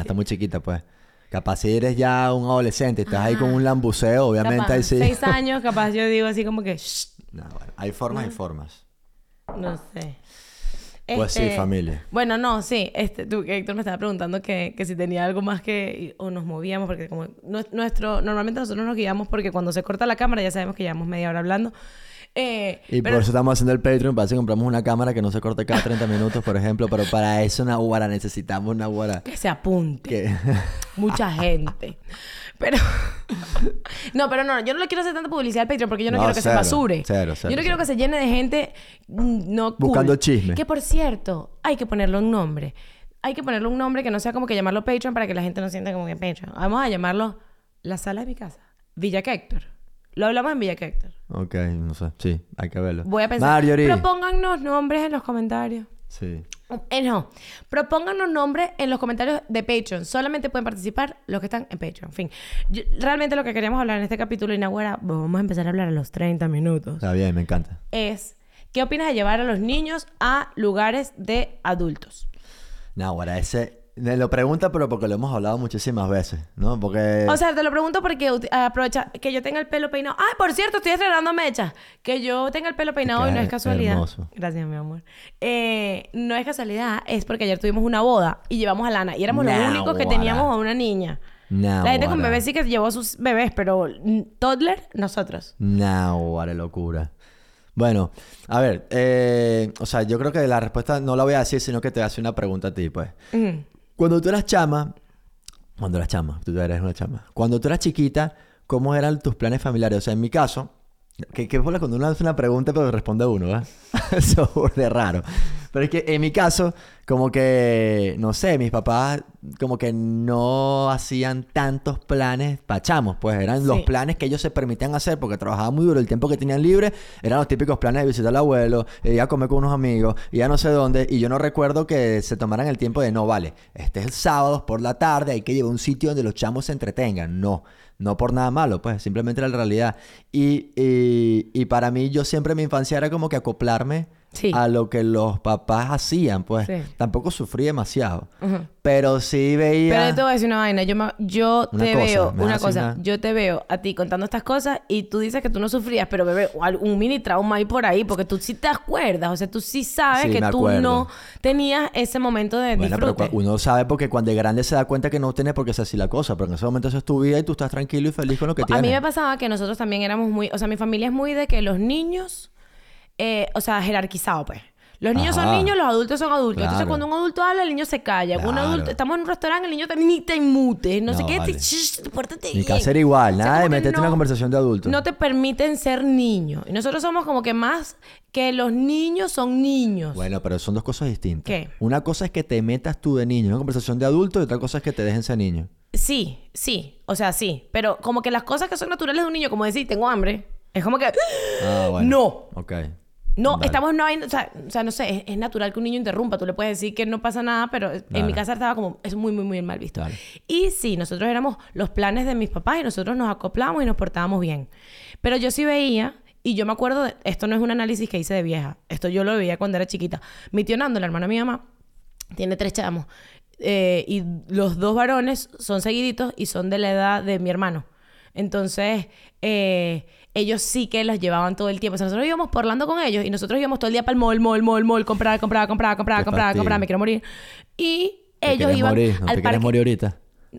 Speaker 2: Está muy chiquita, pues. Capaz si eres ya un adolescente estás ahí con
Speaker 1: Ajá.
Speaker 2: un lambuceo, obviamente
Speaker 1: Capaz,
Speaker 2: ahí sí.
Speaker 1: Seis años, capaz yo digo así como que... "Shh",
Speaker 2: No, bueno, hay formas y formas.
Speaker 1: No sé.
Speaker 2: Pues sí,
Speaker 1: Este,
Speaker 2: familia.
Speaker 1: Bueno, no, sí. Este, tú, Héctor me estaba preguntando que, que si tenía algo más que... O nos movíamos, porque como nue- nuestro... Normalmente nosotros nos guiamos porque cuando se corta la cámara ya sabemos que llevamos media hora hablando. Eh,
Speaker 2: Y
Speaker 1: pero-
Speaker 2: por eso estamos haciendo el Patreon, para eso compramos una cámara que no se corte cada 30 minutos, por ejemplo, pero para eso una guara necesitamos una guara
Speaker 1: Que se apunte.
Speaker 2: que...
Speaker 1: Mucha gente. Pero... no, pero no, yo no le quiero hacer tanta publicidad al Patreon porque yo no,
Speaker 2: No,
Speaker 1: quiero que
Speaker 2: cero,
Speaker 1: se basure.
Speaker 2: cero, cero,
Speaker 1: yo no quiero que se llene de gente mm, no cool.
Speaker 2: Buscando chisme.
Speaker 1: Que por cierto, hay que ponerle un nombre. Hay que ponerle un nombre que no sea como que llamarlo Patreon para que la gente no sienta como que Patreon. Vamos a llamarlo La Sala de mi casa. Villa Héctor. Lo hablamos en Villa Héctor.
Speaker 2: Ok, no sé, sí, hay que verlo.
Speaker 1: Voy a pensar.
Speaker 2: Marjorie.
Speaker 1: Propóngannos nombres en los comentarios.
Speaker 2: Sí.
Speaker 1: Eh, no, propónganos nombres en los comentarios de Patreon. Solamente pueden participar los que están en Patreon. En fin, yo- realmente lo que queríamos hablar en este capítulo inaugura, vamos a empezar a hablar a los 30 minutos,
Speaker 2: Está bien, me encanta.
Speaker 1: es ¿qué opinas de llevar a los niños a lugares de adultos?
Speaker 2: Ahora ese... Me lo pregunta, pero porque lo hemos hablado muchísimas veces, ¿no? Porque...
Speaker 1: O sea, te lo pregunto porque aprovecha que yo tenga el pelo peinado. Ay, por cierto, estoy estrenando mechas. Que yo tenga el pelo peinado y no es casualidad.
Speaker 2: hermoso.
Speaker 1: Gracias, mi amor. Eh, no es casualidad, es porque ayer tuvimos una boda y llevamos a Lana y éramos los
Speaker 2: Nah,
Speaker 1: únicos que
Speaker 2: guara.
Speaker 1: teníamos a una niña.
Speaker 2: Nah,
Speaker 1: La gente con
Speaker 2: guara.
Speaker 1: bebés sí que llevó a sus bebés, pero toddler, nosotros.
Speaker 2: No, vale, locura. Bueno, a ver, eh, o sea, yo creo que la respuesta no la voy a decir, sino que te hace una pregunta a ti, pues.
Speaker 1: Ujú.
Speaker 2: Cuando tú eras chama, cuando eras chama, tú eres una chama. Cuando tú eras chiquita, ¿cómo eran tus planes familiares? O sea, en mi caso, que, que bola cuando uno hace una pregunta pero responde uno, ¿verdad? Eso es raro. Pero es que en mi caso, como que, no sé, mis papás como que no hacían tantos planes para chamos, pues eran los planes que ellos se permitían hacer porque trabajaban muy duro, el tiempo que tenían libre eran los típicos planes de visitar al abuelo, ir a comer con unos amigos, ir a no sé dónde, y yo no recuerdo que se tomaran el tiempo de, no, vale, este es el sábado por la tarde, hay que llevar a un sitio donde los chamos se entretengan, no. No por nada malo, pues simplemente la realidad. Y, y, y para mí, yo siempre en mi infancia era como que acoplarme
Speaker 1: Sí.
Speaker 2: a lo que los papás hacían, pues
Speaker 1: Sí.
Speaker 2: tampoco sufrí demasiado. Pero sí veía...
Speaker 1: Pero te voy a decir una vaina. Yo, me- yo
Speaker 2: Una
Speaker 1: te
Speaker 2: cosa,
Speaker 1: veo, una cosa.
Speaker 2: una-
Speaker 1: Yo te veo a ti contando estas cosas y tú dices que tú no sufrías, pero bebé, un mini trauma ahí por ahí, porque tú sí te acuerdas. O sea, tú sí sabes
Speaker 2: Sí,
Speaker 1: que tú no tenías ese momento de
Speaker 2: Bueno, pero
Speaker 1: disfrute.
Speaker 2: cua- uno sabe porque cuando de grande se da cuenta que no tiene por qué ser así la cosa, pero en ese momento eso es tu vida y tú estás tranquilo y feliz con lo que
Speaker 1: A
Speaker 2: tienes.
Speaker 1: mí me pasaba que nosotros también éramos muy, o sea, mi familia es muy de que los niños, eh, o sea, jerarquizado, pues. Los niños son niños, los adultos son adultos. Entonces, cuando un adulto habla, el niño se calla. Un
Speaker 2: Claro.
Speaker 1: adulto, estamos en un restaurante, el niño te, ni te inmutes, no, sé qué,
Speaker 2: vale.
Speaker 1: te, shh, pórtate bien.
Speaker 2: casa era igual,
Speaker 1: O sea,
Speaker 2: nada de
Speaker 1: que
Speaker 2: meterte en una conversación de adultos.
Speaker 1: No te permiten ser niño. Y nosotros somos como que más que los niños son niños.
Speaker 2: Bueno, pero son dos cosas distintas.
Speaker 1: ¿Qué?
Speaker 2: Una cosa es que te metas tú de niño en una conversación de adultos y otra cosa es que te dejen ser niño.
Speaker 1: Sí, sí, o sea, sí. Pero como que las cosas que son naturales de un niño, como decir, tengo hambre, es como que...
Speaker 2: Ah, bueno.
Speaker 1: No.
Speaker 2: Ok.
Speaker 1: No,
Speaker 2: Vale.
Speaker 1: estamos en una vaina, o sea, o sea, no sé, es, es natural que un niño interrumpa. Tú le puedes decir que no pasa nada, pero en mi casa estaba como, es muy, muy, muy mal visto. Y sí, nosotros éramos los planes de mis papás y nosotros nos acoplamos y nos portábamos bien. Pero yo sí veía, y yo me acuerdo, de, esto no es un análisis que hice de vieja, esto yo lo veía cuando era chiquita. Mi tío Nando, la hermana de mi mamá, tiene tres chamos. eh, y los dos varones son seguiditos y son de la edad de mi hermano. Entonces, eh, ellos sí que los llevaban todo el tiempo. O sea, nosotros íbamos porlando con ellos y nosotros íbamos todo el día para el mall, mall, mall, mall, comprar, comprar, comprar, comprar, comprar, comprar, me quiero morir. Y
Speaker 2: ¿Te
Speaker 1: ellos iban
Speaker 2: morir? ¿No
Speaker 1: al
Speaker 2: te
Speaker 1: parque.
Speaker 2: morir ahorita?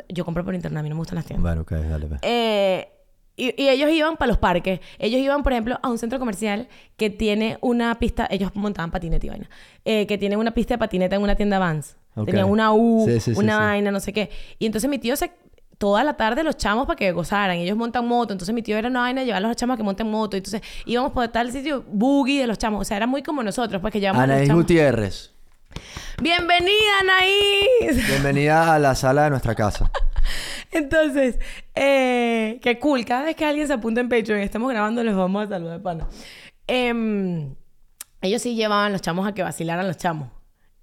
Speaker 1: Yo compro por internet, a mí no me gustan las tiendas.
Speaker 2: Bueno, ok, dale. pues.
Speaker 1: Eh, y, y ellos iban para los parques. Ellos iban, por ejemplo, a un centro comercial que tiene una pista. Ellos montaban patinete y vaina. eh, que tiene una pista de patineta en una tienda Vans.
Speaker 2: Ok.
Speaker 1: Tenían una U,
Speaker 2: sí, sí,
Speaker 1: una
Speaker 2: sí.
Speaker 1: vaina, no sé qué. Y entonces mi tío se. Toda la tarde los chamos para que gozaran. Ellos montan moto. Entonces mi tío era una vaina de llevar a los chamos a que monten moto. Entonces íbamos por tal sitio, boogie de los chamos. O sea, era muy como nosotros, pues que llevamos
Speaker 2: Anaís. Gutiérrez.
Speaker 1: Bienvenida, Anaís.
Speaker 2: Bienvenida a la sala de nuestra casa.
Speaker 1: Entonces, eh, qué cool. Cada vez que alguien se apunta en Patreon y estamos grabando, les vamos a saludar de pana. Em, ellos sí llevaban los chamos a que vacilaran los chamos.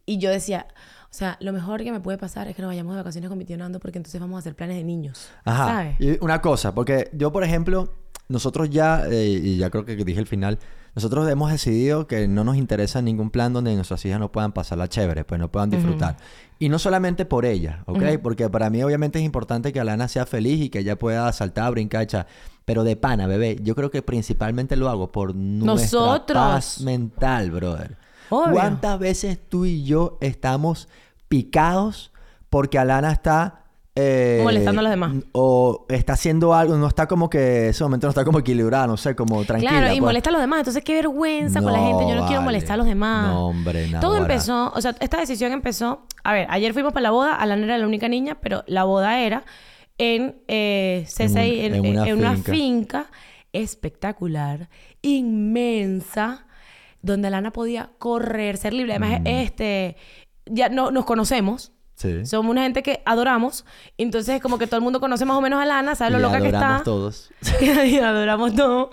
Speaker 1: Y yo decía, o sea, lo mejor que me puede pasar es que nos vayamos de vacaciones con mi tío Nando porque entonces vamos a hacer planes de niños.
Speaker 2: Ajá.
Speaker 1: ¿Sabes?
Speaker 2: Y una cosa, porque yo, por ejemplo, nosotros ya, eh, y ya creo que dije el final, nosotros hemos decidido que no nos interesa ningún plan donde nuestras hijas no puedan pasarla chévere, pues no puedan disfrutar. Y no solamente por ella, ¿ok? Porque para mí obviamente es importante que Alana sea feliz y que ella pueda saltar, brincar, echar. Pero de pana, bebé, yo creo que principalmente lo hago por nuestra
Speaker 1: Nosotros.
Speaker 2: paz mental, brother.
Speaker 1: Obvio.
Speaker 2: ¿Cuántas veces tú y yo estamos picados porque Alana está... eh,
Speaker 1: Molestando a los demás.
Speaker 2: O está haciendo algo, no está como que... Ese momento no está como equilibrada, no sé, como tranquila.
Speaker 1: Claro, y
Speaker 2: pues.
Speaker 1: molesta a los demás. Entonces, qué vergüenza con la gente. Yo no quiero molestar a los demás.
Speaker 2: No, hombre, no,
Speaker 1: Todo empezó, o sea, esta decisión empezó. A ver, ayer fuimos para la boda. Alana era la única niña, pero la boda era en eh, C6,
Speaker 2: En
Speaker 1: en,
Speaker 2: un- en una
Speaker 1: en una
Speaker 2: finca.
Speaker 1: finca espectacular, inmensa, donde Alana podía correr, ser libre. Además,
Speaker 2: Mm.
Speaker 1: este, ya no, nos conocemos.
Speaker 2: Sí.
Speaker 1: Somos una gente que adoramos. Entonces, como que todo el mundo conoce más o menos a Lana, sabe lo
Speaker 2: Y
Speaker 1: loca que
Speaker 2: adoramos
Speaker 1: está.
Speaker 2: todos.
Speaker 1: y adoramos todo.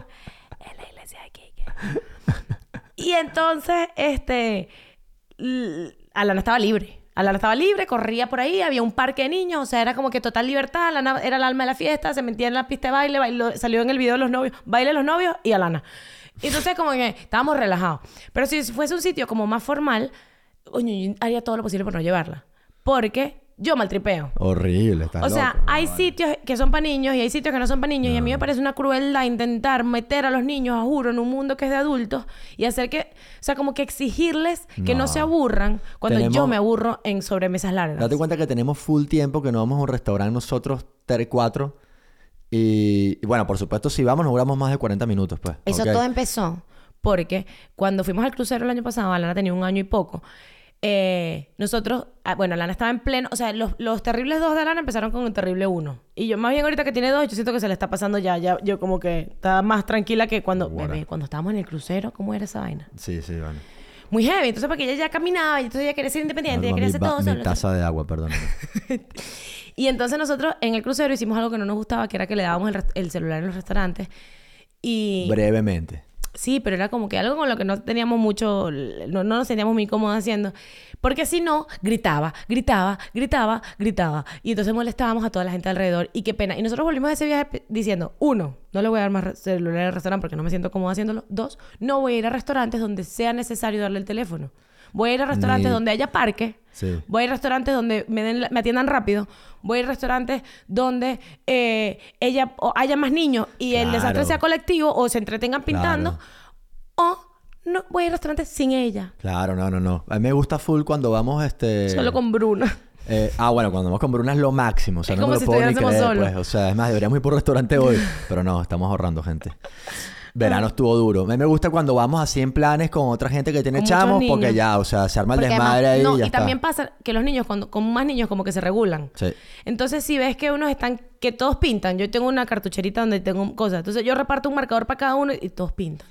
Speaker 1: En la iglesia de Quique. y entonces, este. Alana estaba libre. Alana estaba libre, corría por ahí, había un parque de niños, o sea, era como que total libertad. Alana era el alma de la fiesta, se metía en la pista de baile, bailó- salió en el video de los novios, baile de los novios y Alana. Y Entonces, como que estábamos relajados. Pero si fuese un sitio como más formal, yo haría todo lo posible por no llevarla. Porque yo maltripeo.
Speaker 2: Horrible, está
Speaker 1: O sea, hay sitios que son para niños y hay sitios que no son para niños. Y a mí me parece una crueldad intentar meter a los niños, a juro, en un mundo que es de adultos y hacer que, o sea, como que exigirles que no,
Speaker 2: No.
Speaker 1: se aburran cuando yo me aburro en sobremesas largas.
Speaker 2: Date cuenta que tenemos full tiempo, que no vamos a un restaurante nosotros, tres, cuatro. Y, y bueno, por supuesto, si vamos, nos duramos más de 40 minutos, pues.
Speaker 1: Eso todo empezó porque cuando fuimos al crucero el año pasado, Alana tenía un año y poco. eh, nosotros, ah, bueno, Alana estaba en pleno, o sea, los, los terribles dos de Alana empezaron con el terrible uno. Y yo, más bien ahorita que tiene dos, yo siento que se le está pasando ya, ya, yo como que estaba más tranquila que cuando, bebé, cuando estábamos en el crucero, ¿cómo era esa vaina?
Speaker 2: Sí, sí, vale.
Speaker 1: Muy heavy, entonces porque ella ya caminaba y entonces ella quería ser independiente, ella
Speaker 2: Toma
Speaker 1: quería hacer todo
Speaker 2: mi
Speaker 1: solo.
Speaker 2: taza de agua, perdón.
Speaker 1: Y entonces nosotros en el crucero hicimos algo que no nos gustaba, que era que le dábamos el, celular en los restaurantes. Y
Speaker 2: Brevemente.
Speaker 1: sí, pero era como que algo con lo que no teníamos mucho, no, no nos sentíamos muy cómodos haciendo. Porque si no, gritaba, gritaba, gritaba, gritaba. Y entonces molestábamos a toda la gente alrededor. Y qué pena. Y nosotros volvimos de ese viaje diciendo, uno, no le voy a dar más celular al restaurante porque no me siento cómodo haciéndolo. Dos, no voy a ir a restaurantes donde sea necesario darle el teléfono. Voy a ir a restaurantes
Speaker 2: Ni-
Speaker 1: donde haya parque.
Speaker 2: Sí.
Speaker 1: Voy a ir a restaurantes donde me, den me atiendan rápido. Voy a ir a restaurantes donde eh, ella, o haya más niños y el desastre sea colectivo o se entretengan pintando. O no voy a ir a restaurantes sin ella.
Speaker 2: Claro, no, no, no. A mí me gusta full cuando vamos, este...
Speaker 1: Solo con Bruna.
Speaker 2: Eh, ah, bueno, cuando vamos con Bruna es lo máximo. O sea,
Speaker 1: Es
Speaker 2: no
Speaker 1: como
Speaker 2: me
Speaker 1: si
Speaker 2: lo puedo ni creer, pues. O sea, es más, deberíamos ir por un restaurante hoy. Pero no, estamos ahorrando gente. Verano estuvo duro. A mí me gusta cuando vamos así en planes con otra gente que tiene
Speaker 1: Con muchos
Speaker 2: chamos, porque
Speaker 1: niños.
Speaker 2: ya, o sea, se arma el
Speaker 1: Porque
Speaker 2: desmadre
Speaker 1: además-
Speaker 2: ahí
Speaker 1: no,
Speaker 2: y ya está.
Speaker 1: también pasa que los niños, cuando, con más niños, como que se regulan.
Speaker 2: Sí.
Speaker 1: Entonces, si ves que unos están, que todos pintan, yo tengo una cartucherita donde tengo cosas. Entonces, yo reparto un marcador para cada uno y todos pintan.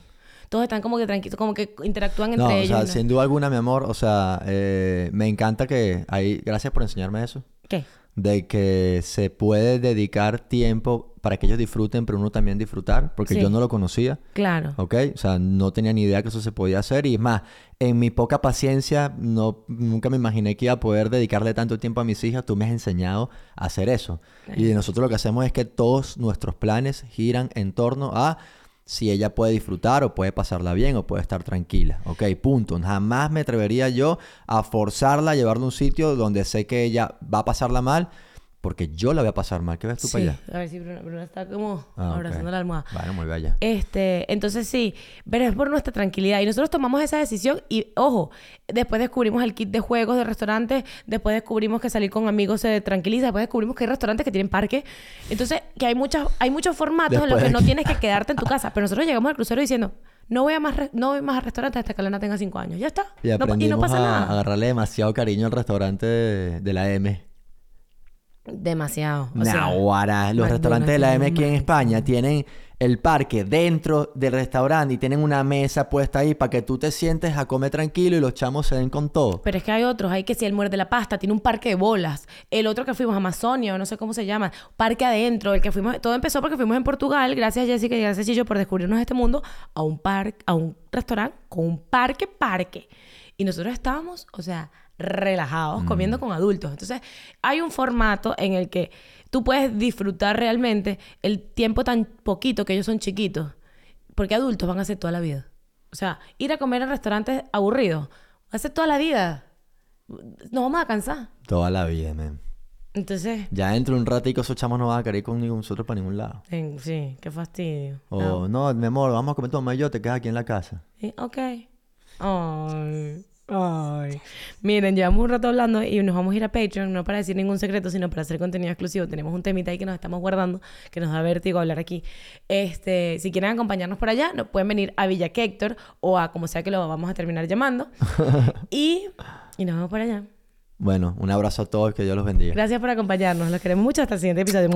Speaker 1: Todos están como que tranquilos, como que interactúan entre
Speaker 2: No, o
Speaker 1: ellos.
Speaker 2: sea,
Speaker 1: ¿no?
Speaker 2: sin duda alguna, mi amor, o sea, eh, me encanta que ahí, gracias por enseñarme eso,
Speaker 1: ¿Qué?
Speaker 2: De que se puede dedicar tiempo para que ellos disfruten, pero uno también disfrutar, porque
Speaker 1: Sí.
Speaker 2: yo no lo conocía.
Speaker 1: Claro.
Speaker 2: ¿Ok? O sea, no tenía ni idea que eso se podía hacer. Y es más, en mi poca paciencia, no, nunca me imaginé que iba a poder dedicarle tanto tiempo a mis hijas. Tú me has enseñado a hacer eso. Y nosotros lo que hacemos es que todos nuestros planes giran en torno a si ella puede disfrutar o puede pasarla bien o puede estar tranquila. ¿Ok? Punto. Jamás me atrevería yo a forzarla a llevarla a un sitio donde sé que ella va a pasarla mal. Porque yo la voy a pasar mal. ¿Qué ves tú
Speaker 1: Sí.
Speaker 2: para allá?
Speaker 1: A ver si Bruna, Bruna está como
Speaker 2: Ah,
Speaker 1: abrazando la almohada.
Speaker 2: Bueno, muy bella.
Speaker 1: Este, entonces sí, pero es por nuestra tranquilidad. Y nosotros tomamos esa decisión y, ojo, después descubrimos el kit de juegos de restaurantes, después descubrimos que salir con amigos se tranquiliza, después descubrimos que hay restaurantes que tienen parque. Entonces, que hay, muchas, hay muchos formatos en los que no tienes que quedarte en tu casa. Pero nosotros llegamos al crucero diciendo, no voy a más, no voy más a restaurantes hasta que Lana tenga cinco años. Ya está.
Speaker 2: Y
Speaker 1: No y pasa
Speaker 2: a
Speaker 1: nada.
Speaker 2: agarrarle demasiado cariño al restaurante de, de la M.
Speaker 1: Demasiado. O sea.
Speaker 2: Los restaurantes de la M aquí en España tienen el parque dentro del restaurante y tienen una mesa puesta ahí para que tú te sientes a comer tranquilo y los chamos se den con todo.
Speaker 1: Pero es que hay otros, hay que si el muerde la pasta, tiene un parque de bolas. El otro que fuimos, Amazonia, o no sé cómo se llama, parque adentro, el que fuimos, todo empezó porque fuimos en Portugal, gracias Jessica y gracias Chillo por descubrirnos este mundo, a un parque, a un restaurante con un parque, parque. Y nosotros estábamos, o sea, relajados, comiendo con adultos. Entonces, hay un formato en el que tú puedes disfrutar realmente el tiempo tan poquito que ellos son chiquitos. Porque adultos van a hacer toda la vida. O sea, ir a comer en restaurantes aburridos, va a ser toda la vida. Nos vamos a cansar.
Speaker 2: Toda la vida, man.
Speaker 1: Entonces,
Speaker 2: Ya dentro de un ratico esos chamos no van a querer ir con nosotros para ningún lado.
Speaker 1: en- sí, qué fastidio.
Speaker 2: O, no, mi amor, vamos a comer todo yo te quedas aquí en la casa.
Speaker 1: Sí, ok. Ay. Miren, llevamos un rato hablando y nos vamos a ir a Patreon, no para decir ningún secreto, sino para hacer contenido exclusivo. Tenemos un temita ahí que nos estamos guardando, que nos da vértigo hablar aquí. Este, si quieren acompañarnos por allá, nos pueden venir a Villa Héctor o a como sea que lo vamos a terminar llamando. y, y nos vemos por allá.
Speaker 2: Bueno, un abrazo a todos, que Dios los bendiga.
Speaker 1: Gracias por acompañarnos. Los queremos mucho. Hasta el siguiente episodio.